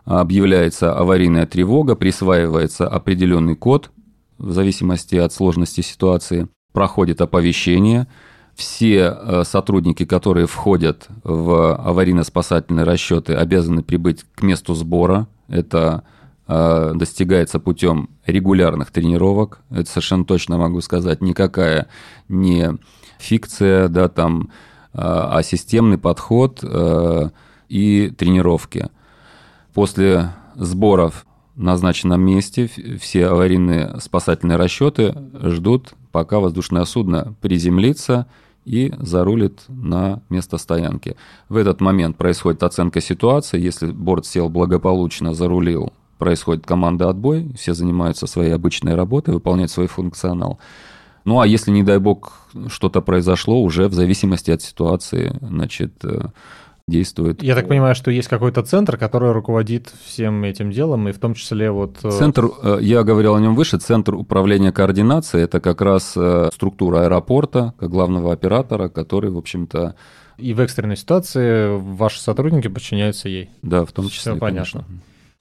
объявляется аварийная тревога, присваивается определенный код в зависимости от сложности ситуации, проходит оповещение, все э, сотрудники, которые входят в аварийно-спасательные расчеты, обязаны прибыть к месту сбора. Это э, достигается путем регулярных тренировок. Это совершенно точно могу сказать. Никакая не фикция, да, там, э, а системный подход э, и тренировки. После сборов в назначенном месте все аварийные спасательные расчеты ждут, пока воздушное судно приземлится и зарулит на место стоянки. В этот момент происходит оценка ситуации. Если борт сел благополучно, зарулил, происходит команда отбой, все занимаются своей обычной работой, выполняют свой функционал. Ну а если, не дай бог, что-то произошло, уже в зависимости от ситуации, значит, э, действует. Я так понимаю, что есть какой-то центр, который руководит всем этим делом, и в том числе вот... э, Центр, э, я говорил о нем выше, Центр управления координацией, это как раз э, структура аэропорта, как главного оператора, который, в общем-то, И в экстренной ситуации ваши сотрудники подчиняются ей. да, в том числе, Всё понятно. конечно.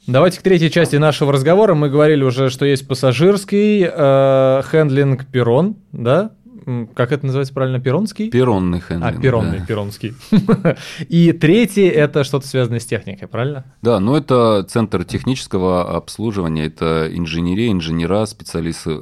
Давайте к третьей части нашего разговора. Мы говорили уже, что есть пассажирский э, хендлинг перрон, да? Как это называется правильно? Перронский? Перронный А, хендлинг. перронный, да. перронский. *laughs* И третий это что-то связанное с техникой, правильно? Да, ну это центр технического обслуживания, это инженерия, инженера, специалисты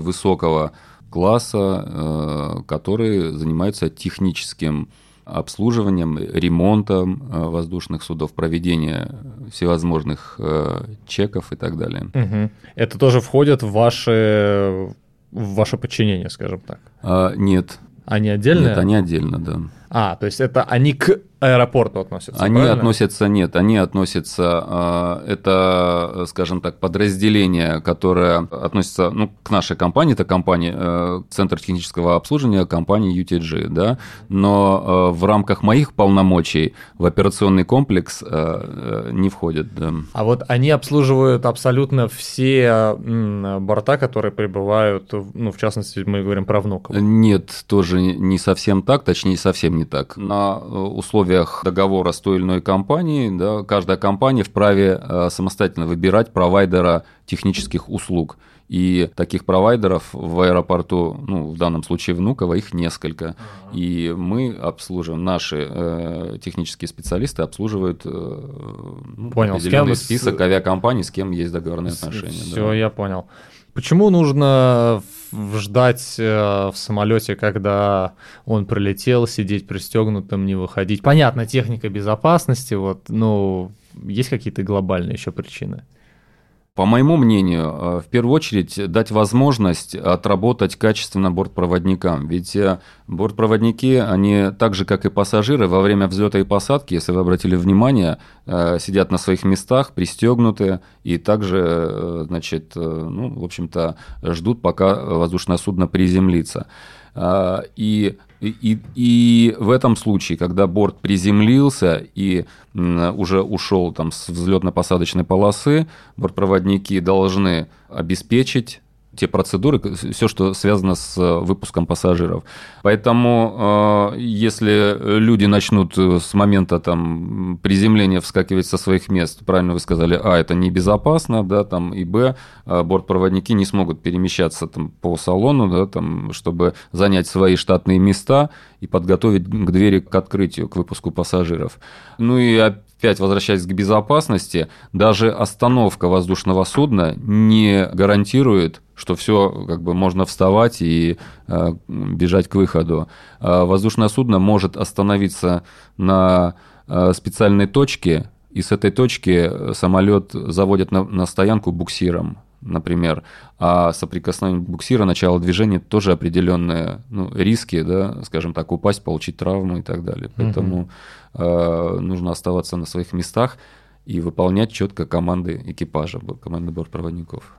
высокого класса, э, которые занимаются техническим обслуживанием, ремонтом э, воздушных судов, проведение всевозможных э, чеков и так далее. Мгм. Это тоже входит в ваше, в ваше подчинение, скажем так. А, нет, Они отдельно? нет, они отдельно, да. А, то есть это они к аэропорту относятся, Они правильно? относятся, нет, они относятся, э, это, скажем так, подразделение, которое относится ну, к нашей компании, это компания, э, Центр технического обслуживания компании UTG, да, но э, в рамках моих полномочий в операционный комплекс э, не входит, да. А вот они обслуживают абсолютно все борта, которые прибывают, ну, в частности, мы говорим про Внуково. Нет, тоже не совсем так, точнее, совсем не так. На э, условиях договора с той или иной компанией, да, каждая компания вправе э, самостоятельно выбирать провайдера технических услуг. И таких провайдеров в аэропорту, ну, в данном случае Внуково, их несколько. И мы обслуживаем, наши э, технические специалисты обслуживают э, ну, Понял, с определенный кем с- список авиакомпаний, с кем есть договорные отношения. Все, да. я понял. Почему нужно в- ждать э, в самолете, когда он прилетел, сидеть пристегнутым, не выходить? Понятно, техника безопасности, вот, но есть какие-то глобальные еще причины? По моему мнению, э, в первую очередь дать возможность отработать качественно бортпроводникам. Ведь э, бортпроводники, они так же, как и пассажиры, во время взлета и посадки, если вы обратили внимание, э, сидят на своих местах, пристегнуты, и также, значит, ну, в общем-то, ждут, пока воздушное судно приземлится. А, И И, и, в этом случае, когда борт приземлился и уже ушел там с взлетно-посадочной полосы, бортпроводники должны обеспечить те процедуры, все, что связано с э, выпуском пассажиров. Поэтому, э, если люди начнут э, с момента там, приземления вскакивать со своих мест, правильно вы сказали, а, это небезопасно, да, там, и б, бортпроводники не смогут перемещаться там, по салону, да, там, чтобы занять свои штатные места и подготовить к двери к открытию, к выпуску пассажиров. Ну и опять возвращаясь к безопасности, даже остановка воздушного судна не гарантирует, что все как бы можно вставать и э, бежать к выходу. Э, воздушное судно может остановиться на э, специальной точке, и с этой точки самолет заводят на, на стоянку буксиром например, а соприкосновение буксира, начало движения тоже определенные ну, риски, да, скажем так, упасть, получить травму и так далее. Поэтому э, нужно оставаться на своих местах и выполнять четко команды экипажа, команды бортпроводников.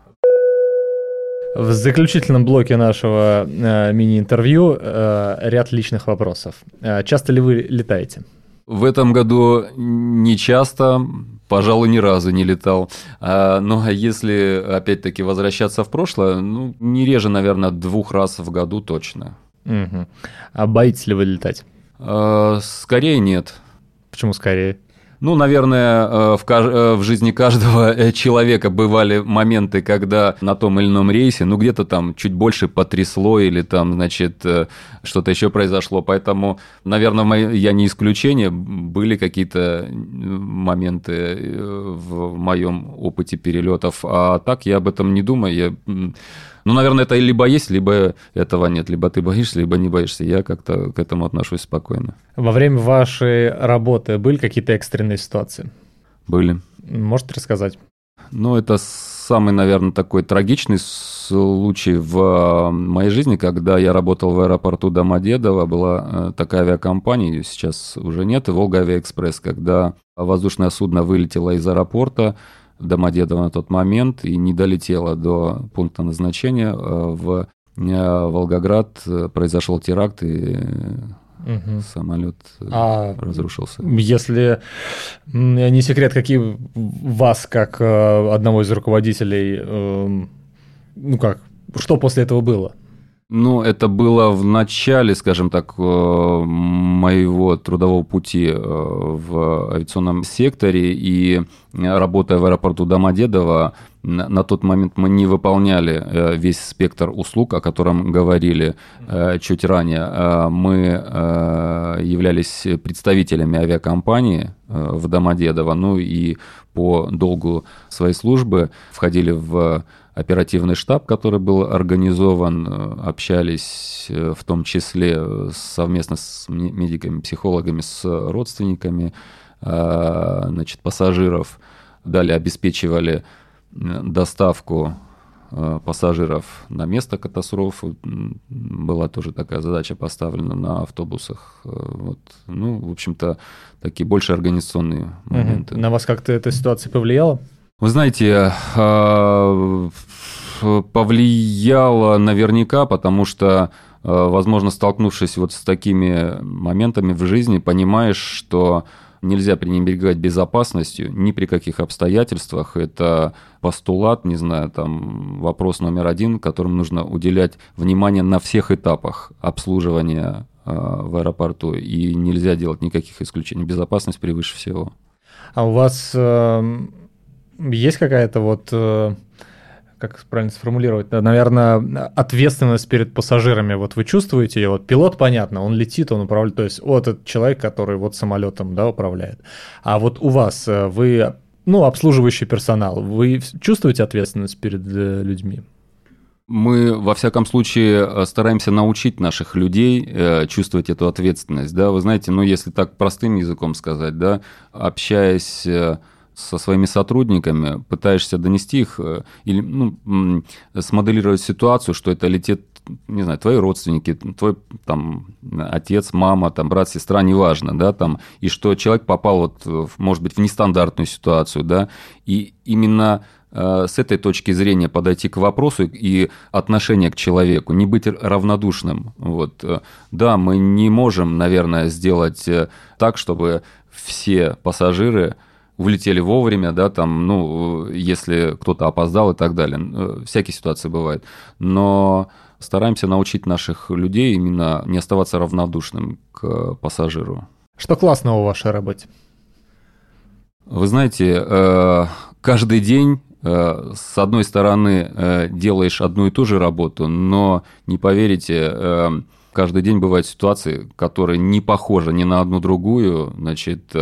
В заключительном блоке нашего э, мини-интервью э, ряд личных вопросов. Э, часто ли вы летаете? В этом году не часто, пожалуй, ни разу не летал. А, ну, а если, опять-таки, возвращаться в прошлое, ну, не реже, наверное, двух раз в году точно. Угу. А боитесь ли вы летать? А, скорее нет. Почему скорее? Ну, наверное, э, в, э, в жизни каждого э, человека бывали моменты, когда на том или ином рейсе, ну, где-то там чуть больше потрясло или там, значит, что-то еще произошло. Поэтому, наверное, я не исключение. Были какие-то моменты в моем опыте перелетов. А так я об этом не думаю. Я ну, наверное, это либо есть, либо этого нет. Либо ты боишься, либо не боишься. Я как-то к этому отношусь спокойно. Во время вашей работы были какие-то экстренные ситуации? Были. Можете рассказать? Ну, это самый, наверное, такой трагичный случай в э, моей жизни, когда я работал в аэропорту Домодедово, была э, такая авиакомпания, ее сейчас уже нет, Волга Авиаэкспресс, когда воздушное судно вылетело из аэропорта, Домодедово на тот момент и не долетела до пункта назначения. Э, в э, Волгоград э, произошел теракт и угу. самолет а разрушился. Если не секрет, какие вас, как одного из руководителей, эм, ну как, что после этого было? Ну, это было в начале, скажем так, э, моего трудового пути э, в авиационном секторе. И работая в аэропорту Домодедово, на тот момент мы не выполняли э, весь спектр услуг, о котором говорили чуть ранее. Мы являлись представителями авиакомпании в Домодедово, ну и по долгу своей службы входили в оперативный штаб, который был организован, э, общались э, в том числе э, совместно с медиками, психологами, с родственниками значит, пассажиров. Далее обеспечивали доставку пассажиров на место катастрофы. Была тоже такая задача поставлена на автобусах. Вот. Ну, в общем-то, такие больше организационные моменты. Угу. На вас как-то эта ситуация повлияла? Вы знаете, а, повлияло наверняка, потому что, а, возможно, столкнувшись вот с такими моментами в жизни, понимаешь, что нельзя пренебрегать безопасностью ни при каких обстоятельствах. Это постулат, не знаю, там вопрос номер один, которым нужно уделять внимание на всех этапах обслуживания а, в аэропорту. И нельзя делать никаких исключений. Безопасность превыше всего. А у вас эм, есть какая-то вот э, как правильно сформулировать, наверное, ответственность перед пассажирами. Вот вы чувствуете ее, вот пилот, понятно, он летит, он управляет, то есть вот этот человек, который вот самолетом, да, управляет. А вот у вас, э, вы, ну, обслуживающий персонал, вы чувствуете ответственность перед э, людьми? Мы, во всяком случае, стараемся научить наших людей чувствовать эту ответственность, да, вы знаете, ну, если так простым языком сказать, да, общаясь со своими сотрудниками, пытаешься донести их э, или ну, смоделировать ситуацию, что это летит не знаю, твои родственники, твой там отец, мама, там брат, сестра, неважно, да, там, и что человек попал вот, может быть, в нестандартную ситуацию, да, и именно э, с этой точки зрения подойти к вопросу и отношение к человеку, не быть равнодушным. Вот. Да, мы не можем, наверное, сделать так, чтобы все пассажиры улетели вовремя, да, там, ну, если кто-то опоздал и так далее. Всякие ситуации бывают. Но стараемся научить наших людей именно не оставаться равнодушным к пассажиру. Что классного в вашей работе? Вы знаете, э, каждый день э, с одной стороны э, делаешь одну и ту же работу, но не поверите, каждый день бывают ситуации, которые не похожи ни на одну другую, значит,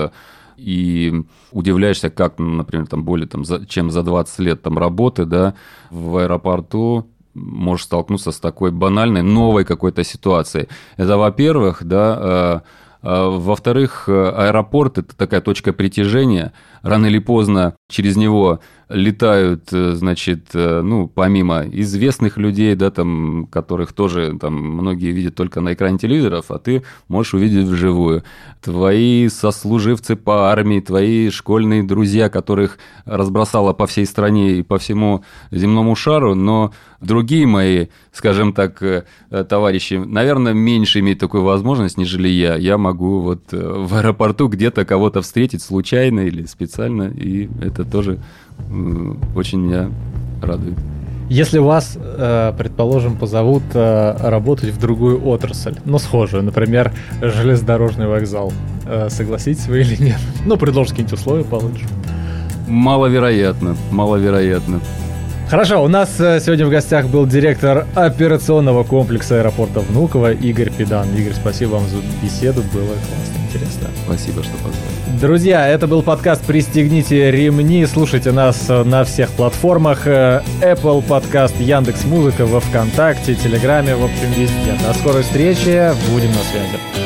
и удивляешься, как, например, там более там, чем за 20 лет там работы, да, в аэропорту можешь столкнуться с такой банальной новой какой-то ситуацией. Это, во-первых, да, а, во-вторых, аэропорт – это такая точка притяжения. Рано или поздно через него летают, э, значит, э, ну, помимо известных людей, да, там, которых тоже там многие видят только на экране телевизоров, а ты можешь увидеть вживую. Твои сослуживцы по армии, твои школьные друзья, которых разбросало по всей стране и по всему земному шару, но другие мои, скажем так, э, товарищи, наверное, меньше имеют такую возможность, нежели я. Я могу вот в аэропорту где-то кого-то встретить случайно или специально, и это тоже очень меня радует. Если вас, э, предположим, позовут э, работать в другую отрасль, ну, схожую, например, железнодорожный вокзал, э, согласитесь вы или нет? Ну, предложите какие-нибудь условия получше. Маловероятно, маловероятно. Хорошо, у нас сегодня в гостях был директор операционного комплекса аэропорта Внуково Игорь Педан. Игорь, спасибо вам за беседу, было классно, интересно. Спасибо, что позвали. Друзья, это был подкаст «Пристегните ремни». Слушайте нас на всех платформах. Э, Apple подкаст, Яндекс Музыка, во Вконтакте, Телеграме, в общем, везде. До скорой встречи. Будем на связи.